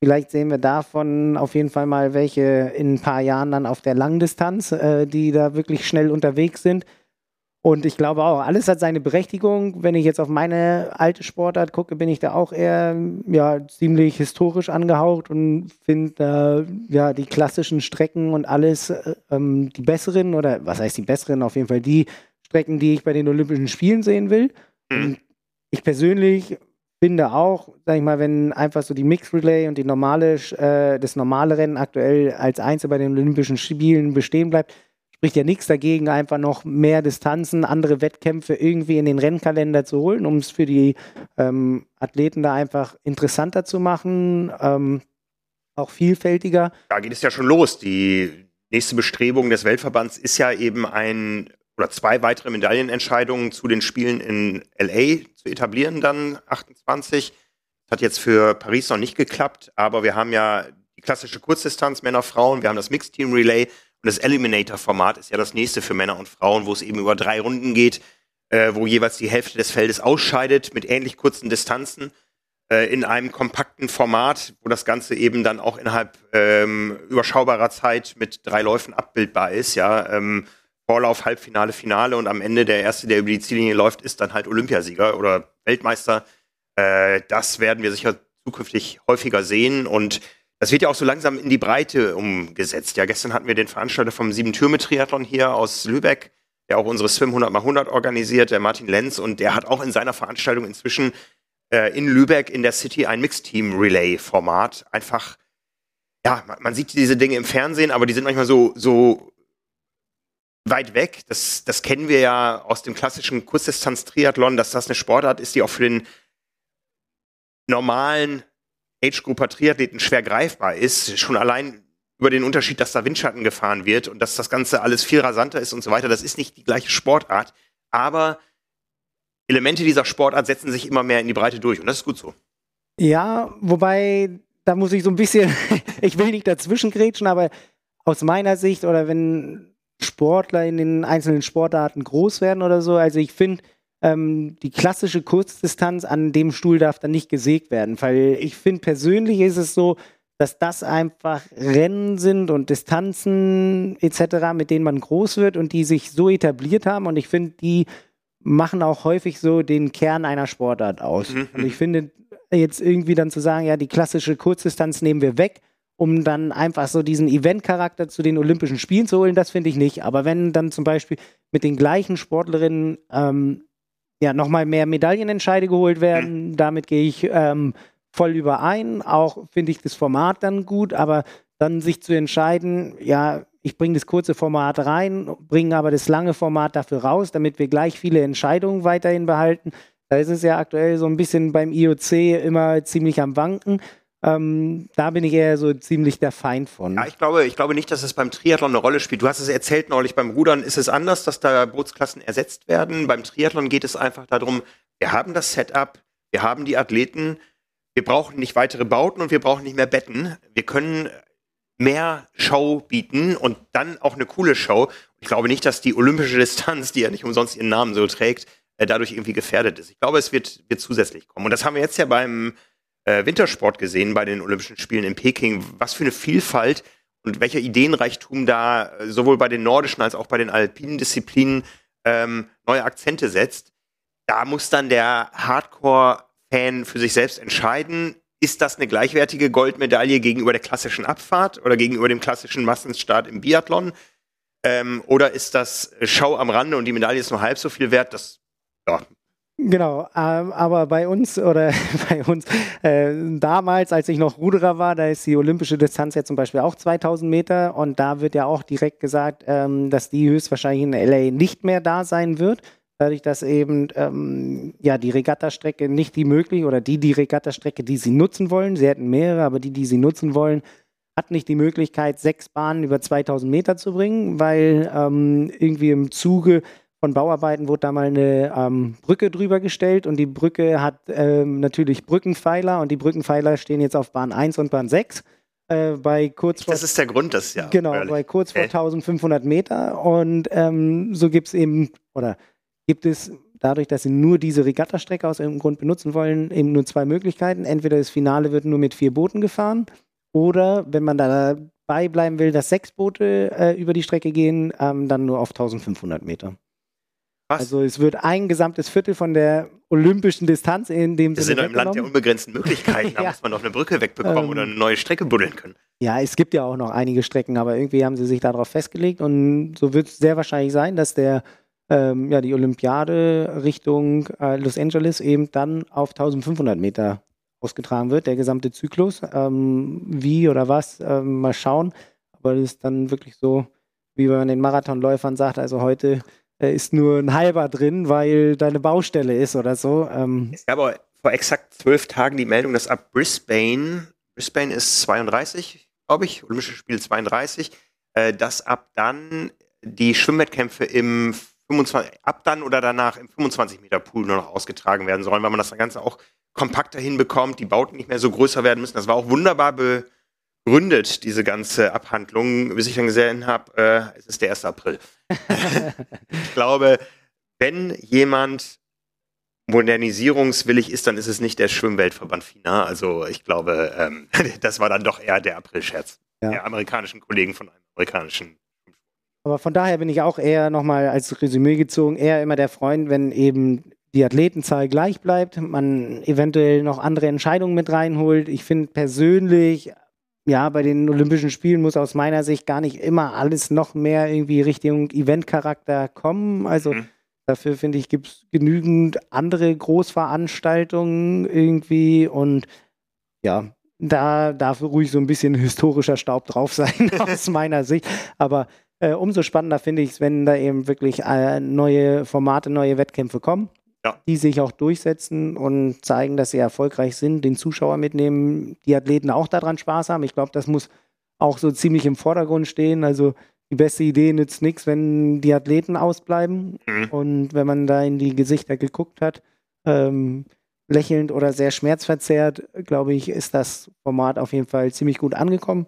Vielleicht sehen wir davon auf jeden Fall mal welche in ein paar Jahren dann auf der Langdistanz, äh, die da wirklich schnell unterwegs sind. Und ich glaube auch, alles hat seine Berechtigung. Wenn ich jetzt auf meine alte Sportart gucke, bin ich da auch eher ja, ziemlich historisch angehaucht und finde da ja, die klassischen Strecken und alles äh, ähm, die besseren oder was heißt die besseren? Auf jeden Fall die Strecken, die ich bei den Olympischen Spielen sehen will. Mhm. Und ich persönlich finde auch, sag ich mal, wenn einfach so die Mixed Relay und die normale, äh, das normale Rennen aktuell als Einzel bei den Olympischen Spielen bestehen bleibt, spricht ja nichts dagegen, einfach noch mehr Distanzen, andere Wettkämpfe irgendwie in den Rennkalender zu holen, um es für die ähm, Athleten da einfach interessanter zu machen, ähm, auch vielfältiger. Da geht es ja schon los. Die nächste Bestrebung des Weltverbands ist ja eben ein oder zwei weitere Medaillenentscheidungen zu den Spielen in LA zu etablieren, dann 28. Das hat jetzt für Paris noch nicht geklappt, aber wir haben ja die klassische Kurzdistanz Männer, Frauen, wir haben das Mixed Team Relay und das Eliminator-Format ist ja das nächste für Männer und Frauen, wo es eben über drei Runden geht, äh, wo jeweils die Hälfte des Feldes ausscheidet mit ähnlich kurzen Distanzen äh, in einem kompakten Format, wo das Ganze eben dann auch innerhalb ähm, überschaubarer Zeit mit drei Läufen abbildbar ist, ja. Ähm, Vorlauf, Halbfinale, Finale und am Ende der Erste, der über die Ziellinie läuft, ist dann halt Olympiasieger oder Weltmeister. Äh, das werden wir sicher zukünftig häufiger sehen und das wird ja auch so langsam in die Breite umgesetzt. Ja, gestern hatten wir den Veranstalter vom Sieben-Türme-Triathlon hier aus Lübeck, der auch unsere Swim 100 x 100 organisiert, der Martin Lenz, und der hat auch in seiner Veranstaltung inzwischen äh, in Lübeck in der City ein Mixed-Team-Relay-Format. Einfach, ja, man, man, sieht diese Dinge im Fernsehen, aber die sind manchmal so, so weit weg. Das, das kennen wir ja aus dem klassischen Kurzdistanz-Triathlon, dass das eine Sportart ist, die auch für den normalen Age-Grupper-Triathleten schwer greifbar ist. Schon allein über den Unterschied, dass da Windschatten gefahren wird und dass das Ganze alles viel rasanter ist und so weiter. Das ist nicht die gleiche Sportart, aber Elemente dieser Sportart setzen sich immer mehr in die Breite durch und das ist gut so. Ja, wobei, da muss ich so ein bisschen, ich will nicht dazwischen grätschen, aber aus meiner Sicht oder wenn Sportler in den einzelnen Sportarten groß werden oder so. Also ich finde, ähm, die klassische Kurzdistanz an dem Stuhl darf dann nicht gesägt werden, weil ich finde persönlich ist es so, dass das einfach Rennen sind und Distanzen etc., mit denen man groß wird und die sich so etabliert haben und ich finde, die machen auch häufig so den Kern einer Sportart aus. Mhm. Und ich finde jetzt irgendwie dann zu sagen, ja, die klassische Kurzdistanz nehmen wir weg um dann einfach so diesen Event-Charakter zu den Olympischen Spielen zu holen, das finde ich nicht. Aber wenn dann zum Beispiel mit den gleichen Sportlerinnen ähm, ja nochmal mehr Medaillenentscheide geholt werden, mhm. damit gehe ich ähm, voll überein. Auch finde ich das Format dann gut, aber dann sich zu entscheiden, ja, ich bringe das kurze Format rein, bringe aber das lange Format dafür raus, damit wir gleich viele Entscheidungen weiterhin behalten. Da ist es ja aktuell so ein bisschen beim IOC immer ziemlich am Wanken. Ähm, da bin ich eher so ziemlich der Feind von. Ja, ich glaube, ich glaube nicht, dass es beim Triathlon eine Rolle spielt. Du hast es erzählt neulich, beim Rudern ist es anders, dass da Bootsklassen ersetzt werden. Beim Triathlon geht es einfach darum, wir haben das Setup, wir haben die Athleten, wir brauchen nicht weitere Bauten und wir brauchen nicht mehr Betten. Wir können mehr Show bieten und dann auch eine coole Show. Ich glaube nicht, dass die olympische Distanz, die ja nicht umsonst ihren Namen so trägt, äh, dadurch irgendwie gefährdet ist. Ich glaube, es wird, wird zusätzlich kommen. Und das haben wir jetzt ja beim äh, Wintersport gesehen, bei den Olympischen Spielen in Peking. Was für eine Vielfalt und welcher Ideenreichtum da äh, sowohl bei den nordischen als auch bei den alpinen Disziplinen ähm, neue Akzente setzt. Da muss dann der Hardcore-Fan für sich selbst entscheiden, ist das eine gleichwertige Goldmedaille gegenüber der klassischen Abfahrt oder gegenüber dem klassischen Massenstart im Biathlon? Ähm, oder ist das Schau am Rande und die Medaille ist nur halb so viel wert? Das, ja. Genau, ähm, aber bei uns oder bei uns äh, damals, als ich noch Ruderer war, da ist die olympische Distanz ja zum Beispiel auch 2000 Meter und da wird ja auch direkt gesagt, ähm, dass die höchstwahrscheinlich in LA nicht mehr da sein wird dadurch, dass eben ähm, ja die Regattastrecke nicht die möglich oder die die Regattastrecke, die sie nutzen wollen, sie hätten mehrere, aber die, die sie nutzen wollen, hat nicht die Möglichkeit, sechs Bahnen über 2000 Meter zu bringen, weil ähm, irgendwie im Zuge von Bauarbeiten wurde da mal eine ähm, Brücke drüber gestellt und die Brücke hat ähm, natürlich Brückenpfeiler und die Brückenpfeiler stehen jetzt auf Bahn 1 und Bahn 6. Äh, bei kurz vor, das ist der Grund, das ja. Genau, bei kurz vor 1500 Meter und ähm, so gibt es eben, oder gibt es dadurch, dass sie nur diese Regattastrecke aus irgendeinem Grund benutzen wollen, eben nur zwei Möglichkeiten. Entweder das Finale wird nur mit vier Booten gefahren oder wenn man dabei bleiben will, dass sechs Boote äh, über die Strecke gehen, ähm, dann nur auf 1500 Meter. Was? Also es wird ein gesamtes Viertel von der olympischen Distanz in dem Wir sind doch im Land der unbegrenzten Möglichkeiten. Da ja. muss man doch eine Brücke wegbekommen ähm, oder eine neue Strecke buddeln können. Ja, es gibt ja auch noch einige Strecken, aber irgendwie haben sie sich darauf festgelegt und so wird es sehr wahrscheinlich sein, dass der ähm, ja, die Olympiade Richtung äh, Los Angeles eben dann auf 1500 Meter ausgetragen wird, der gesamte Zyklus. Ähm, wie oder was, ähm, mal schauen. Aber das ist dann wirklich so, wie man den Marathonläufern sagt, also heute ist nur ein halber drin, weil deine Baustelle ist oder so. Ähm, es gab aber vor exakt zwölf Tagen die Meldung, dass ab Brisbane, Brisbane ist 32, glaube ich, Olympische Spiele 32, äh, dass ab dann die Schwimmwettkämpfe im 25, ab dann oder danach im 25 Meter Pool nur noch ausgetragen werden sollen, weil man das Ganze auch kompakter hinbekommt, die Bauten nicht mehr so größer werden müssen. Das war auch wunderbar begründet, diese ganze Abhandlung, bis ich dann gesehen habe, äh, es ist der 1. April. ich glaube, wenn jemand modernisierungswillig ist, dann ist es nicht der Schwimmweltverband FINA. Also ich glaube, ähm, das war dann doch eher der April-Scherz ja. der amerikanischen Kollegen von einem amerikanischen aber von daher bin ich auch eher nochmal als Resümee gezogen, eher immer der Freund, wenn eben die Athletenzahl gleich bleibt, man eventuell noch andere Entscheidungen mit reinholt. Ich finde persönlich, ja, bei den Olympischen Spielen muss aus meiner Sicht gar nicht immer alles noch mehr irgendwie Richtung Eventcharakter kommen. Also mhm. dafür finde ich, gibt es genügend andere Großveranstaltungen irgendwie und ja, da darf ruhig so ein bisschen historischer Staub drauf sein aus meiner Sicht. Aber äh, umso spannender finde ich es, wenn da eben wirklich äh, neue Formate, neue Wettkämpfe kommen, ja. die sich auch durchsetzen und zeigen, dass sie erfolgreich sind, den Zuschauer mitnehmen, die Athleten auch daran Spaß haben. Ich glaube, das muss auch so ziemlich im Vordergrund stehen. Also die beste Idee nützt nichts, wenn die Athleten ausbleiben. Mhm. Und wenn man da in die Gesichter geguckt hat, ähm, lächelnd oder sehr schmerzverzerrt, glaube ich, ist das Format auf jeden Fall ziemlich gut angekommen.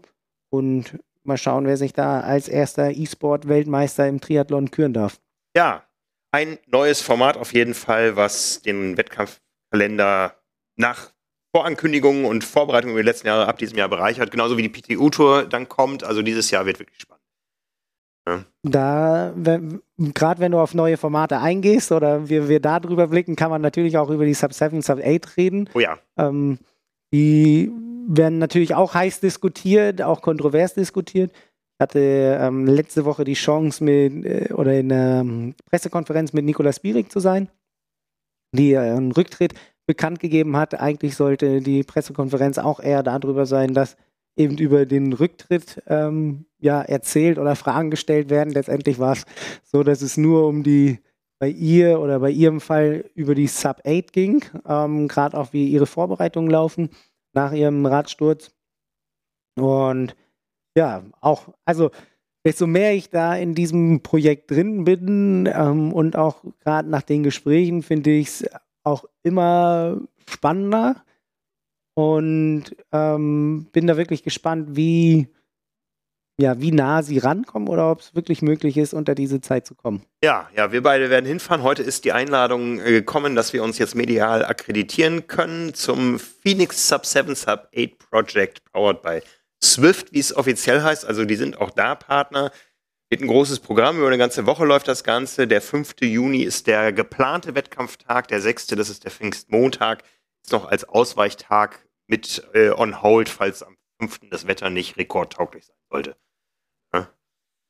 Und Mal schauen, wer sich da als erster E-Sport-Weltmeister im Triathlon küren darf. Ja, ein neues Format auf jeden Fall, was den Wettkampfkalender nach Vorankündigungen und Vorbereitungen über die letzten Jahre ab diesem Jahr bereichert, genauso wie die PTU-Tour dann kommt. Also dieses Jahr wird wirklich spannend. Ja. Da, gerade wenn du auf neue Formate eingehst oder wir, wir da drüber blicken, kann man natürlich auch über die Sub 7, Sub 8 reden. Oh ja. Ähm, die werden natürlich auch heiß diskutiert, auch kontrovers diskutiert. Hatte ähm, letzte Woche die Chance, mit, äh, oder in einer Pressekonferenz mit Nikolaus Bierig zu sein, die einen Rücktritt bekannt gegeben hat. Eigentlich sollte die Pressekonferenz auch eher darüber sein, dass eben über den Rücktritt ähm, ja, erzählt oder Fragen gestellt werden. Letztendlich war es so, dass es nur um die bei ihr oder bei ihrem Fall über die Sub 8 ging, ähm, gerade auch wie ihre Vorbereitungen laufen nach ihrem Radsturz. Und ja, auch, also desto mehr ich da in diesem Projekt drin bin ähm, und auch gerade nach den Gesprächen finde ich es auch immer spannender und ähm, bin da wirklich gespannt, wie, ja, wie nah sie rankommen oder ob es wirklich möglich ist, unter diese Zeit zu kommen. Ja, ja, wir beide werden hinfahren. Heute ist die Einladung äh, gekommen, dass wir uns jetzt medial akkreditieren können zum Phoenix Sub 7 Sub 8 Project powered by Swift, wie es offiziell heißt. Also die sind auch da Partner. Wird ein großes Programm, über eine ganze Woche läuft das Ganze. Der 5. Juni ist der geplante Wettkampftag, der 6. das ist der Pfingstmontag, ist noch als Ausweichtag mit äh, on hold, falls am 5. das Wetter nicht rekordtauglich sein sollte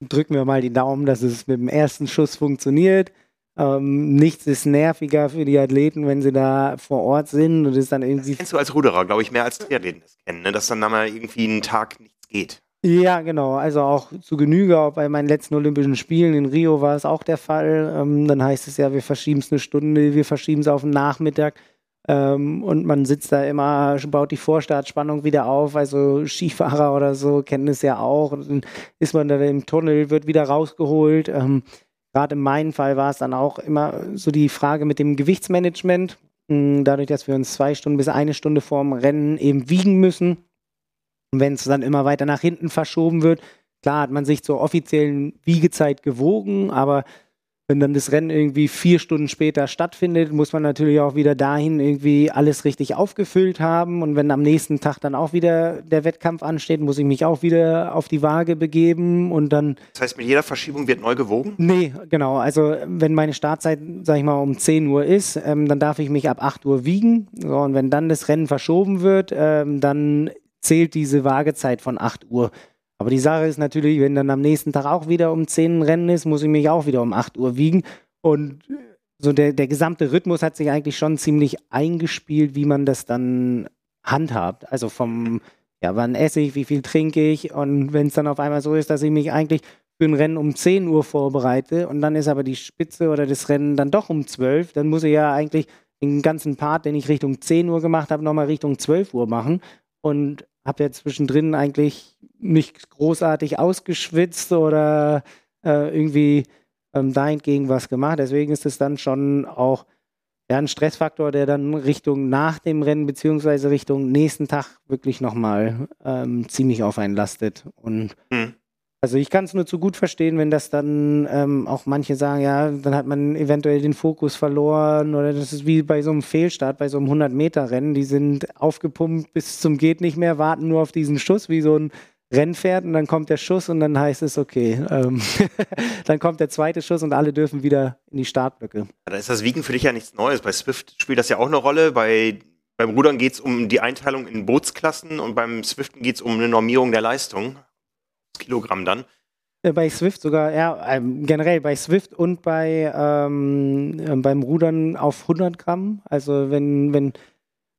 drücken wir mal die Daumen, dass es mit dem ersten Schuss funktioniert. Ähm, nichts ist nerviger für die Athleten, wenn sie da vor Ort sind und es dann irgendwie. Das kennst du als Ruderer, glaube ich, mehr als Triathleten das kennen, ne? dass dann da mal irgendwie einen Tag nichts geht. Ja, genau. Also auch zu Genüge. Auch bei meinen letzten Olympischen Spielen in Rio war es auch der Fall. Ähm, dann heißt es ja, wir verschieben es eine Stunde, wir verschieben es auf den Nachmittag. Ähm, und man sitzt da immer, baut die Vorstartspannung wieder auf. Also Skifahrer oder so kennen es ja auch. Und dann ist man da im Tunnel, wird wieder rausgeholt. Ähm, Gerade in meinem Fall war es dann auch immer so die Frage mit dem Gewichtsmanagement. Hm, dadurch, dass wir uns zwei Stunden bis eine Stunde vorm Rennen eben wiegen müssen. Und wenn es dann immer weiter nach hinten verschoben wird, klar hat man sich zur offiziellen Wiegezeit gewogen, aber wenn dann das Rennen irgendwie vier Stunden später stattfindet, muss man natürlich auch wieder dahin irgendwie alles richtig aufgefüllt haben. Und wenn am nächsten Tag dann auch wieder der Wettkampf ansteht, muss ich mich auch wieder auf die Waage begeben und dann. Das heißt, mit jeder Verschiebung wird neu gewogen? Nee, genau. Also wenn meine Startzeit, sag ich mal, um 10 Uhr ist, ähm, dann darf ich mich ab 8 Uhr wiegen. So, und wenn dann das Rennen verschoben wird, ähm, dann zählt diese Waagezeit von 8 Uhr. Aber die Sache ist natürlich, wenn dann am nächsten Tag auch wieder um 10 Rennen ist, muss ich mich auch wieder um 8 Uhr wiegen. Und so der, der gesamte Rhythmus hat sich eigentlich schon ziemlich eingespielt, wie man das dann handhabt. Also vom, ja, wann esse ich, wie viel trinke ich. Und wenn es dann auf einmal so ist, dass ich mich eigentlich für ein Rennen um 10 Uhr vorbereite und dann ist aber die Spitze oder das Rennen dann doch um 12, dann muss ich ja eigentlich den ganzen Part, den ich Richtung 10 Uhr gemacht habe, nochmal Richtung 12 Uhr machen. Und habe ja zwischendrin eigentlich nicht großartig ausgeschwitzt oder äh, irgendwie ähm, dahingegen was gemacht. Deswegen ist es dann schon auch ja, ein Stressfaktor, der dann Richtung nach dem Rennen beziehungsweise Richtung nächsten Tag wirklich nochmal ähm, ziemlich auf einen lastet. Und mhm. Also ich kann es nur zu gut verstehen, wenn das dann ähm, auch manche sagen, ja, dann hat man eventuell den Fokus verloren oder das ist wie bei so einem Fehlstart, bei so einem 100-Meter-Rennen. Die sind aufgepumpt bis zum geht nicht mehr, warten nur auf diesen Schuss, wie so ein Rennpferd und dann kommt der Schuss und dann heißt es, okay, ähm, dann kommt der zweite Schuss und alle dürfen wieder in die Startblöcke. Ja, da ist das Wiegen für dich ja nichts Neues. Bei Swift spielt das ja auch eine Rolle. Bei, beim Rudern geht es um die Einteilung in Bootsklassen und beim Swiften geht es um eine Normierung der Leistung. Kilogramm dann. Äh, bei Swift sogar, ja, ähm, generell bei Swift und bei ähm, äh, beim Rudern auf 100 Gramm. Also wenn, wenn,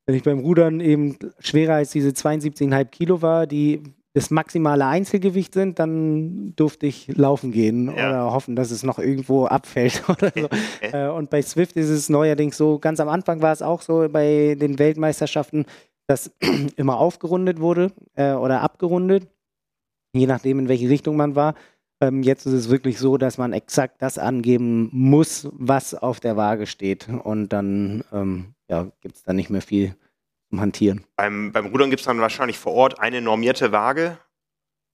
wenn ich beim Rudern eben schwerer als diese 72,5 Kilo war, die das maximale Einzelgewicht sind, dann durfte ich laufen gehen ja. oder hoffen, dass es noch irgendwo abfällt oder so. Äh, und bei Swift ist es neuerdings so, ganz am Anfang war es auch so bei den Weltmeisterschaften, dass immer aufgerundet wurde äh, oder abgerundet je nachdem, in welche Richtung man war. Ähm, jetzt ist es wirklich so, dass man exakt das angeben muss, was auf der Waage steht. Und dann ähm, ja, gibt es da nicht mehr viel zum Hantieren. Beim, beim Rudern gibt es dann wahrscheinlich vor Ort eine normierte Waage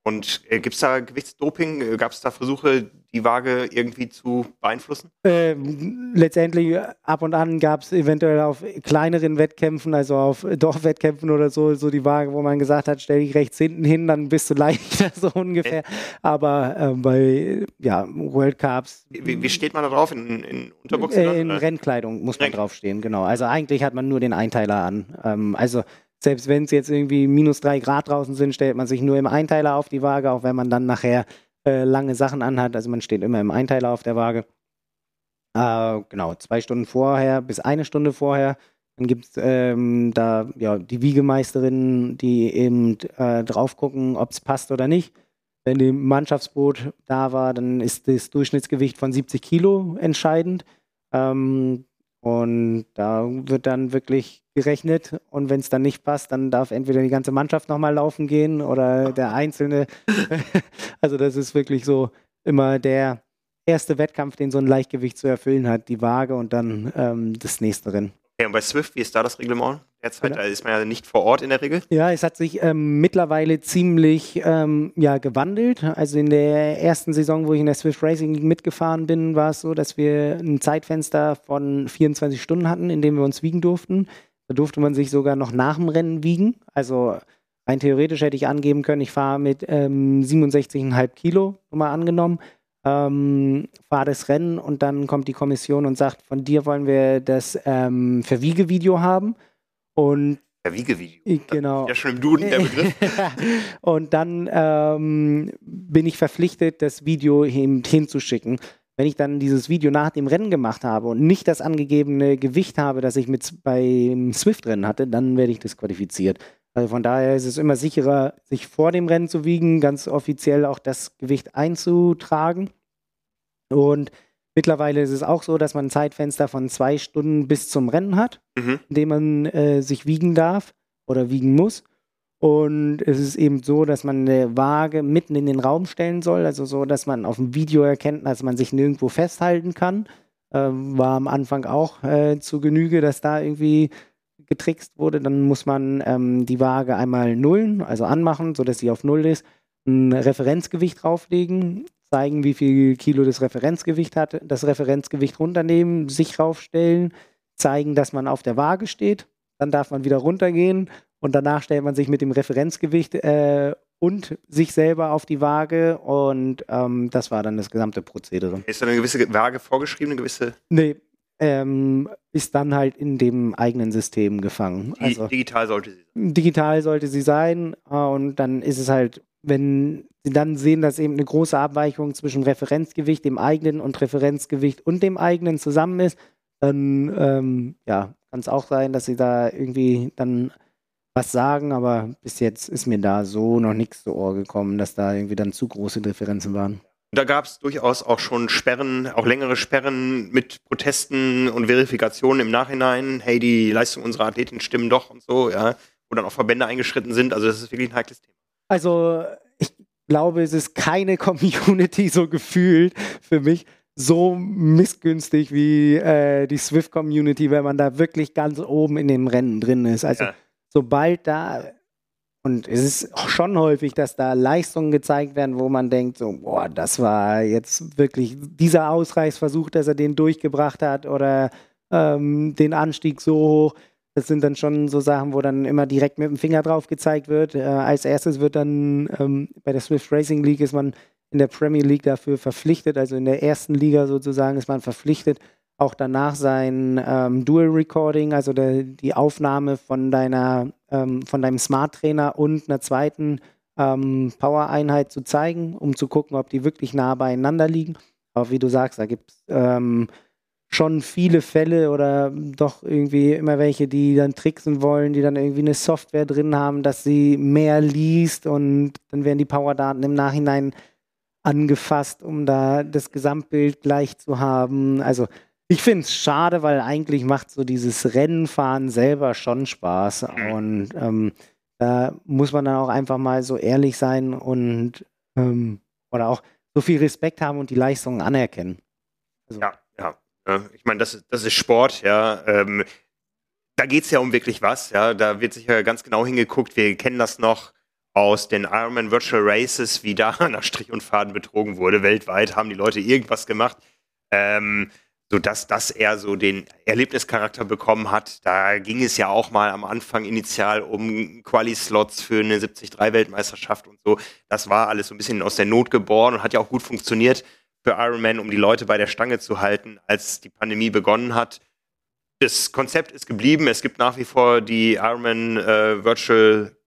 und äh, gibt es da Gewichtsdoping? Äh, Gab es da Versuche, die Waage irgendwie zu beeinflussen? Ähm, letztendlich ab und an gab es eventuell auf kleineren Wettkämpfen, also auf Dorfwettkämpfen oder so, so die Waage, wo man gesagt hat, stell dich rechts hinten hin, dann bist du leichter, so ungefähr. Äh. Aber äh, bei ja, World Cups. Wie, wie, steht man da drauf? In, in Unterbuchsen? Äh, in Rennkleidung muss man draufstehen, genau. Also eigentlich hat man nur den Einteiler an. Ähm, also selbst wenn es jetzt irgendwie minus drei Grad draußen sind, stellt man sich nur im Einteiler auf die Waage, auch wenn man dann nachher äh, lange Sachen anhat. Also man steht immer im Einteiler auf der Waage. Äh, genau, zwei Stunden vorher bis eine Stunde vorher. Dann gibt es ähm, da ja, die Wiegemeisterinnen, die eben äh, drauf gucken, ob es passt oder nicht. Wenn im Mannschaftsboot da war, dann ist das Durchschnittsgewicht von 70 Kilo entscheidend. Ähm, und da wird dann wirklich gerechnet. Und wenn es dann nicht passt, dann darf entweder die ganze Mannschaft nochmal laufen gehen oder der Einzelne. also das ist wirklich so immer der erste Wettkampf, den so ein Leichtgewicht zu erfüllen hat, die Waage und dann ähm, das nächste Rennen. Okay, und bei Swift, wie ist da das Reglement derzeit? Da ist man ja nicht vor Ort in der Regel. Ja, es hat sich ähm, mittlerweile ziemlich ähm, ja, gewandelt. Also in der ersten Saison, wo ich in der Swift Racing League mitgefahren bin, war es so, dass wir ein Zeitfenster von 24 Stunden hatten, in dem wir uns wiegen durften. Da durfte man sich sogar noch nach dem Rennen wiegen. Also rein theoretisch hätte ich angeben können, ich fahre mit ähm, 67,5 Kilo, mal angenommen ähm, fahre das Rennen und dann kommt die Kommission und sagt, von dir wollen wir das ähm, Verwiegevideo haben. Und Verwiegevideo. Genau. Ja, schon im Duden der Begriff. und dann ähm, bin ich verpflichtet, das Video hin, hinzuschicken. Wenn ich dann dieses Video nach dem Rennen gemacht habe und nicht das angegebene Gewicht habe, das ich mit beim Swift-Rennen hatte, dann werde ich disqualifiziert. Also von daher ist es immer sicherer, sich vor dem Rennen zu wiegen, ganz offiziell auch das Gewicht einzutragen. Und mittlerweile ist es auch so, dass man ein Zeitfenster von zwei Stunden bis zum Rennen hat, mhm. in dem man äh, sich wiegen darf oder wiegen muss. Und es ist eben so, dass man eine Waage mitten in den Raum stellen soll, also so, dass man auf dem Video erkennt, dass man sich nirgendwo festhalten kann. Ähm, war am Anfang auch äh, zu Genüge, dass da irgendwie getrickst wurde, dann muss man ähm, die Waage einmal nullen, also anmachen, sodass sie auf Null ist, ein Referenzgewicht drauflegen, zeigen, wie viel Kilo das Referenzgewicht hat, das Referenzgewicht runternehmen, sich raufstellen, zeigen, dass man auf der Waage steht, dann darf man wieder runtergehen und danach stellt man sich mit dem Referenzgewicht äh, und sich selber auf die Waage und ähm, das war dann das gesamte Prozedere. Ist da eine gewisse Waage vorgeschrieben, eine gewisse? Nee, ähm, ist dann halt in dem eigenen System gefangen. Also, digital sollte sie sein. Digital sollte sie sein äh, und dann ist es halt, wenn sie dann sehen, dass eben eine große Abweichung zwischen Referenzgewicht, dem eigenen und Referenzgewicht und dem eigenen zusammen ist, dann ähm, ja, kann es auch sein, dass sie da irgendwie dann was sagen, aber bis jetzt ist mir da so noch nichts zu Ohr gekommen, dass da irgendwie dann zu große Differenzen waren. Da gab es durchaus auch schon Sperren, auch längere Sperren mit Protesten und Verifikationen im Nachhinein. Hey, die Leistung unserer Athleten stimmen doch und so, ja. Wo dann auch Verbände eingeschritten sind. Also das ist wirklich ein heikles Thema. Also ich glaube, es ist keine Community so gefühlt für mich so missgünstig wie äh, die Swift-Community, wenn man da wirklich ganz oben in dem Rennen drin ist. Also ja. sobald da und es ist schon häufig, dass da Leistungen gezeigt werden, wo man denkt, so, boah, das war jetzt wirklich dieser Ausreißversuch, dass er den durchgebracht hat oder ähm, den Anstieg so hoch. Das sind dann schon so Sachen, wo dann immer direkt mit dem Finger drauf gezeigt wird. Äh, als erstes wird dann ähm, bei der Swift Racing League ist man in der Premier League dafür verpflichtet, also in der ersten Liga sozusagen ist man verpflichtet, auch danach sein ähm, Dual Recording, also der, die Aufnahme von deiner, ähm, von deinem Smart Trainer und einer zweiten ähm, Power-Einheit zu zeigen, um zu gucken, ob die wirklich nah beieinander liegen. Aber wie du sagst, da gibt es ähm, schon viele Fälle oder doch irgendwie immer welche, die dann tricksen wollen, die dann irgendwie eine Software drin haben, dass sie mehr liest und dann werden die Power-Daten im Nachhinein angefasst, um da das Gesamtbild gleich zu haben. Also ich finde es schade, weil eigentlich macht so dieses Rennenfahren selber schon Spaß. Mhm. Und ähm, da muss man dann auch einfach mal so ehrlich sein und ähm, oder auch so viel Respekt haben und die Leistungen anerkennen. Also. Ja, ja. Ich meine, das, das ist Sport, ja. Ähm, da geht es ja um wirklich was, ja. Da wird sicher ganz genau hingeguckt. Wir kennen das noch aus den Ironman Virtual Races, wie da nach Strich und Faden betrogen wurde. Weltweit haben die Leute irgendwas gemacht. Ähm, sodass das eher so den Erlebnischarakter bekommen hat. Da ging es ja auch mal am Anfang initial um Quali-Slots für eine 73-Weltmeisterschaft und so. Das war alles so ein bisschen aus der Not geboren und hat ja auch gut funktioniert für Ironman, um die Leute bei der Stange zu halten, als die Pandemie begonnen hat. das Konzept ist geblieben. Es gibt nach wie vor die Ironman äh, Virtual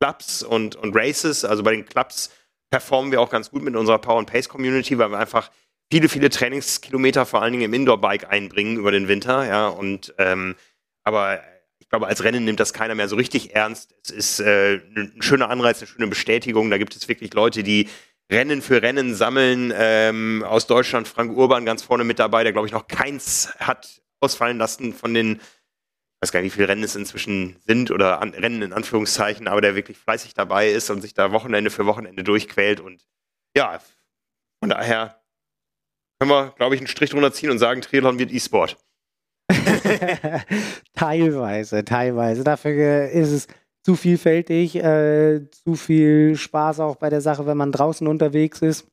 Clubs und, und Races. Also bei den Clubs performen wir auch ganz gut mit unserer Power and Pace Community, weil wir einfach viele, viele Trainingskilometer vor allen Dingen im Indoor-Bike einbringen über den Winter. Ja, und ähm, aber ich glaube, als Rennen nimmt das keiner mehr so richtig ernst. Es ist äh, ein schöner Anreiz, eine schöne Bestätigung. Da gibt es wirklich Leute, die Rennen für Rennen sammeln. Ähm, aus Deutschland Frank Urban ganz vorne mit dabei, der glaube ich noch keins hat ausfallen lassen von den, ich weiß gar nicht, wie viele Rennen es inzwischen sind oder an, Rennen in Anführungszeichen, aber der wirklich fleißig dabei ist und sich da Wochenende für Wochenende durchquält. Und ja, von daher können wir, glaube ich, einen Strich drunter ziehen und sagen, Triathlon wird E-Sport. teilweise, teilweise. Dafür ist es zu vielfältig, äh, zu viel Spaß auch bei der Sache, wenn man draußen unterwegs ist.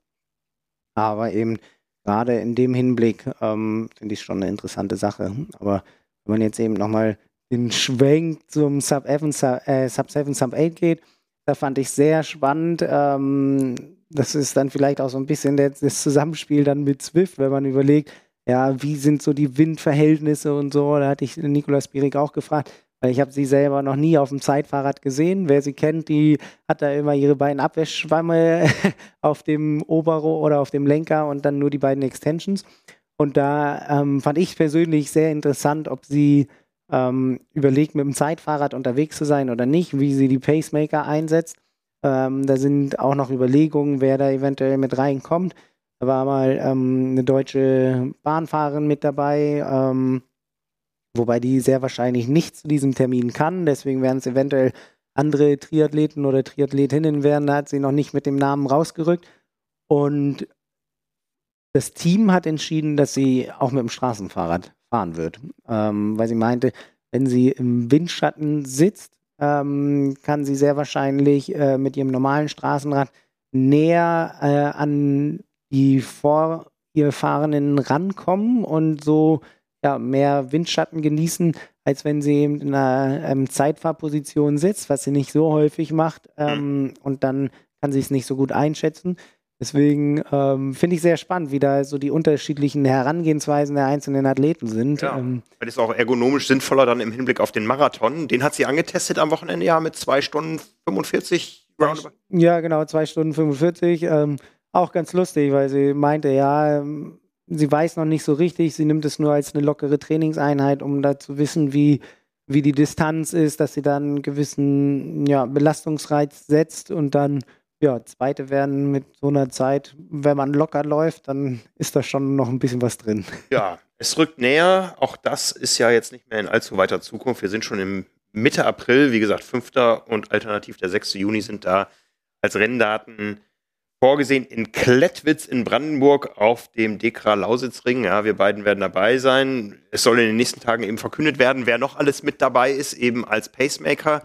Aber eben gerade in dem Hinblick ähm, finde ich schon eine interessante Sache. Aber wenn man jetzt eben nochmal den Schwenk zum Sub 7, äh, Sub 7, Sub 8 geht, da fand ich sehr spannend. Ähm, das ist dann vielleicht auch so ein bisschen das Zusammenspiel dann mit Swift, wenn man überlegt, ja, wie sind so die Windverhältnisse und so. Da hatte ich Nikolaus Bierig auch gefragt, weil ich habe sie selber noch nie auf dem Zeitfahrrad gesehen. Wer sie kennt, die hat da immer ihre beiden Abwäschschwamme auf dem Oberrohr oder auf dem Lenker und dann nur die beiden Extensions. Und da ähm, fand ich persönlich sehr interessant, ob sie ähm, überlegt, mit dem Zeitfahrrad unterwegs zu sein oder nicht, wie sie die Pacemaker einsetzt. Ähm, da sind auch noch Überlegungen, wer da eventuell mit reinkommt. Da war mal ähm, eine deutsche Bahnfahrerin mit dabei, ähm, wobei die sehr wahrscheinlich nicht zu diesem Termin kann. Deswegen werden es eventuell andere Triathleten oder Triathletinnen werden. Da hat sie noch nicht mit dem Namen rausgerückt. Und das Team hat entschieden, dass sie auch mit dem Straßenfahrrad fahren wird, ähm, weil sie meinte, wenn sie im Windschatten sitzt, ähm, kann sie sehr wahrscheinlich äh, mit ihrem normalen Straßenrad näher äh, an die vor ihr Fahrenden rankommen und so ja, mehr Windschatten genießen, als wenn sie in einer ähm, Zeitfahrposition sitzt, was sie nicht so häufig macht. Ähm, und dann kann sie es nicht so gut einschätzen. Deswegen ähm, finde ich sehr spannend, wie da so die unterschiedlichen Herangehensweisen der einzelnen Athleten sind. Ja, ähm, das ist auch ergonomisch sinnvoller dann im Hinblick auf den Marathon. Den hat sie angetestet am Wochenende ja mit 2 Stunden 45 Roundabout. Ja, genau, 2 Stunden 45. Ähm, auch ganz lustig, weil sie meinte, ja, ähm, sie weiß noch nicht so richtig, sie nimmt es nur als eine lockere Trainingseinheit, um da zu wissen, wie, wie die Distanz ist, dass sie dann einen gewissen ja, Belastungsreiz setzt und dann, ja, zweite werden mit so einer Zeit, wenn man locker läuft, dann ist da schon noch ein bisschen was drin. Ja, es rückt näher, auch das ist ja jetzt nicht mehr in allzu weiter Zukunft. Wir sind schon im Mitte April, wie gesagt, 5. und alternativ der 6. Juni sind da als Renndaten vorgesehen in Klettwitz in Brandenburg auf dem Dekra Lausitzring. Ja, wir beiden werden dabei sein. Es soll in den nächsten Tagen eben verkündet werden, wer noch alles mit dabei ist, eben als Pacemaker.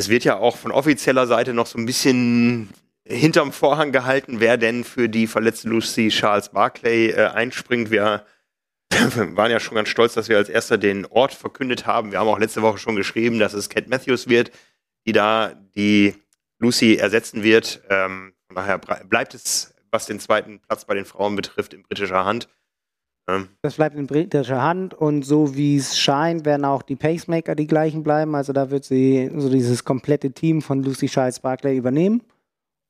Es wird ja auch von offizieller Seite noch so ein bisschen hinterm Vorhang gehalten, wer denn für die verletzte Lucy Charles Barclay äh, einspringt. Wir waren ja schon ganz stolz, dass wir als erster den Ort verkündet haben. Wir haben auch letzte Woche schon geschrieben, dass es Cat Matthews wird, die da die Lucy ersetzen wird. Ähm, von daher bleibt es, was den zweiten Platz bei den Frauen betrifft, in britischer Hand. Ähm. Das bleibt in britischer Hand und so wie es scheint, werden auch die Pacemaker die gleichen bleiben. Also da wird sie so dieses komplette Team von Lucy Charles Barclay übernehmen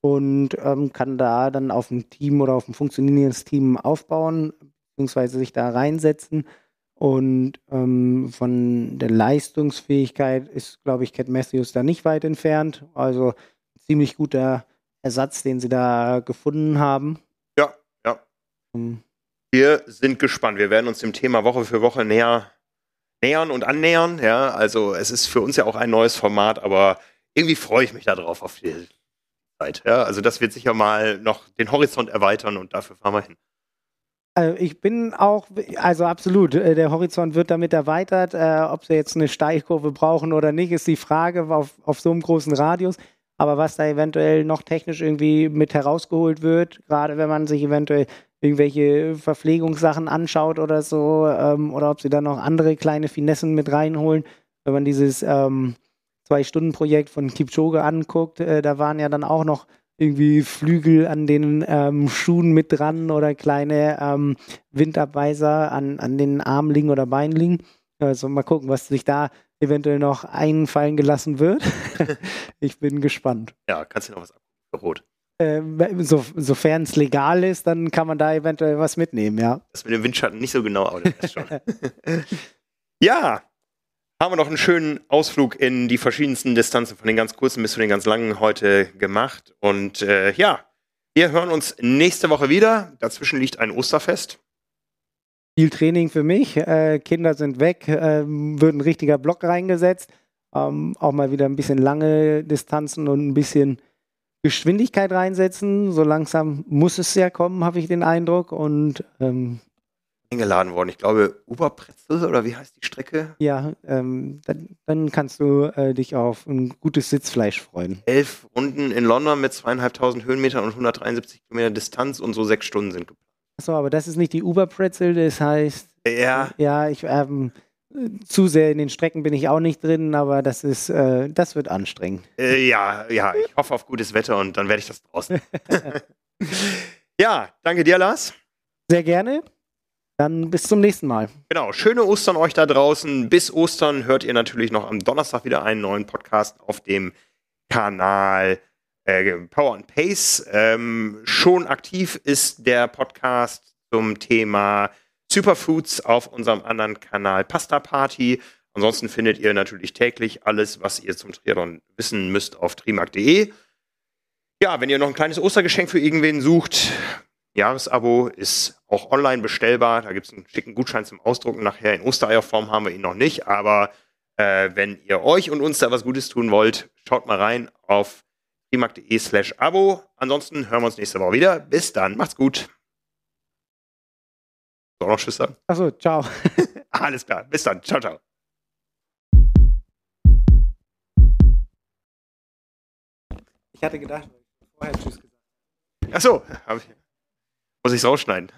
und ähm, kann da dann auf ein Team oder auf ein funktionierendes Team aufbauen, beziehungsweise sich da reinsetzen. Und ähm, von der Leistungsfähigkeit ist, glaube ich, Cat Matthews da nicht weit entfernt. Also ziemlich guter Ersatz, den sie da gefunden haben. Ja, ja. Um, wir sind gespannt. Wir werden uns dem Thema Woche für Woche näher nähern und annähern. Ja, also es ist für uns ja auch ein neues Format, aber irgendwie freue ich mich darauf auf die Zeit. Ja, also das wird sicher mal noch den Horizont erweitern und dafür fahren wir hin. Also ich bin auch, also absolut, äh, der Horizont wird damit erweitert. Äh, ob sie jetzt eine Steilkurve brauchen oder nicht, ist die Frage auf, auf so einem großen Radius. Aber was da eventuell noch technisch irgendwie mit herausgeholt wird, gerade wenn man sich eventuell irgendwelche Verpflegungssachen anschaut oder so, ähm, oder ob sie da noch andere kleine Finessen mit reinholen. Wenn man dieses ähm, Zwei-Stunden-Projekt von Kipchoge anguckt, äh, da waren ja dann auch noch irgendwie Flügel an den ähm, Schuhen mit dran oder kleine ähm, Windabweiser an, an den Armlingen oder Beinlingen. Also mal gucken, was sich da eventuell noch einfallen gelassen wird. ich bin gespannt. Ja, kannst du noch was abgucken Rot. Äh, so, sofern es legal ist, dann kann man da eventuell was mitnehmen, ja. Das mit dem Windschatten nicht so genau, aber das schon. ja, haben wir noch einen schönen Ausflug in die verschiedensten Distanzen, von den ganz kurzen bis zu den ganz langen heute gemacht. Und äh, ja, wir hören uns nächste Woche wieder. Dazwischen liegt ein Osterfest. Viel Training für mich. Äh, Kinder sind weg, äh, wird ein richtiger Block reingesetzt. Ähm, auch mal wieder ein bisschen lange Distanzen und ein bisschen Geschwindigkeit reinsetzen. So langsam muss es ja kommen, habe ich den Eindruck. Und ähm, eingeladen worden. Ich glaube, Oberpretzel oder wie heißt die Strecke? Ja, ähm, dann, dann, kannst du äh, dich auf ein gutes Sitzfleisch freuen. Elf Runden in London mit zweieinhalbtausend Höhenmetern und 173 Kilometer Distanz und so sechs Stunden sind geplant. Achso, aber das ist nicht die Uberpretzel, das heißt. Ja. Ja, ich. Ähm, zu sehr in den Strecken bin ich auch nicht drin, aber das ist, äh, das wird anstrengend. Äh, ja, ja, ich hoffe auf gutes Wetter und dann werde ich das draußen. ja, danke dir, Lars. Sehr gerne. Dann bis zum nächsten Mal. Genau, schöne Ostern euch da draußen. Bis Ostern hört ihr natürlich noch am Donnerstag wieder einen neuen Podcast auf dem Kanal äh, Power and Pace. Ähm, schon aktiv ist der Podcast zum Thema Superfoods auf unserem anderen Kanal Pasta Party. Ansonsten findet ihr natürlich täglich alles, was ihr zum Triathlon wissen müsst auf trimark.de. Ja, wenn ihr noch ein kleines Ostergeschenk für irgendwen sucht, Jahresabo ist auch online bestellbar. Da gibt es einen schicken Gutschein zum Ausdrucken nachher. In Ostereierform haben wir ihn noch nicht, aber äh, wenn ihr euch und uns da was Gutes tun wollt, schaut mal rein auf trimark.de slash Abo. Ansonsten hören wir uns nächste Woche wieder. Bis dann, macht's gut. So, noch Tschüss sagen? Achso, ciao. Alles klar, bis dann. Ciao, ciao. Ich hatte gedacht, vorher Tschüss gesagt. Achso. Muss ich es rausschneiden?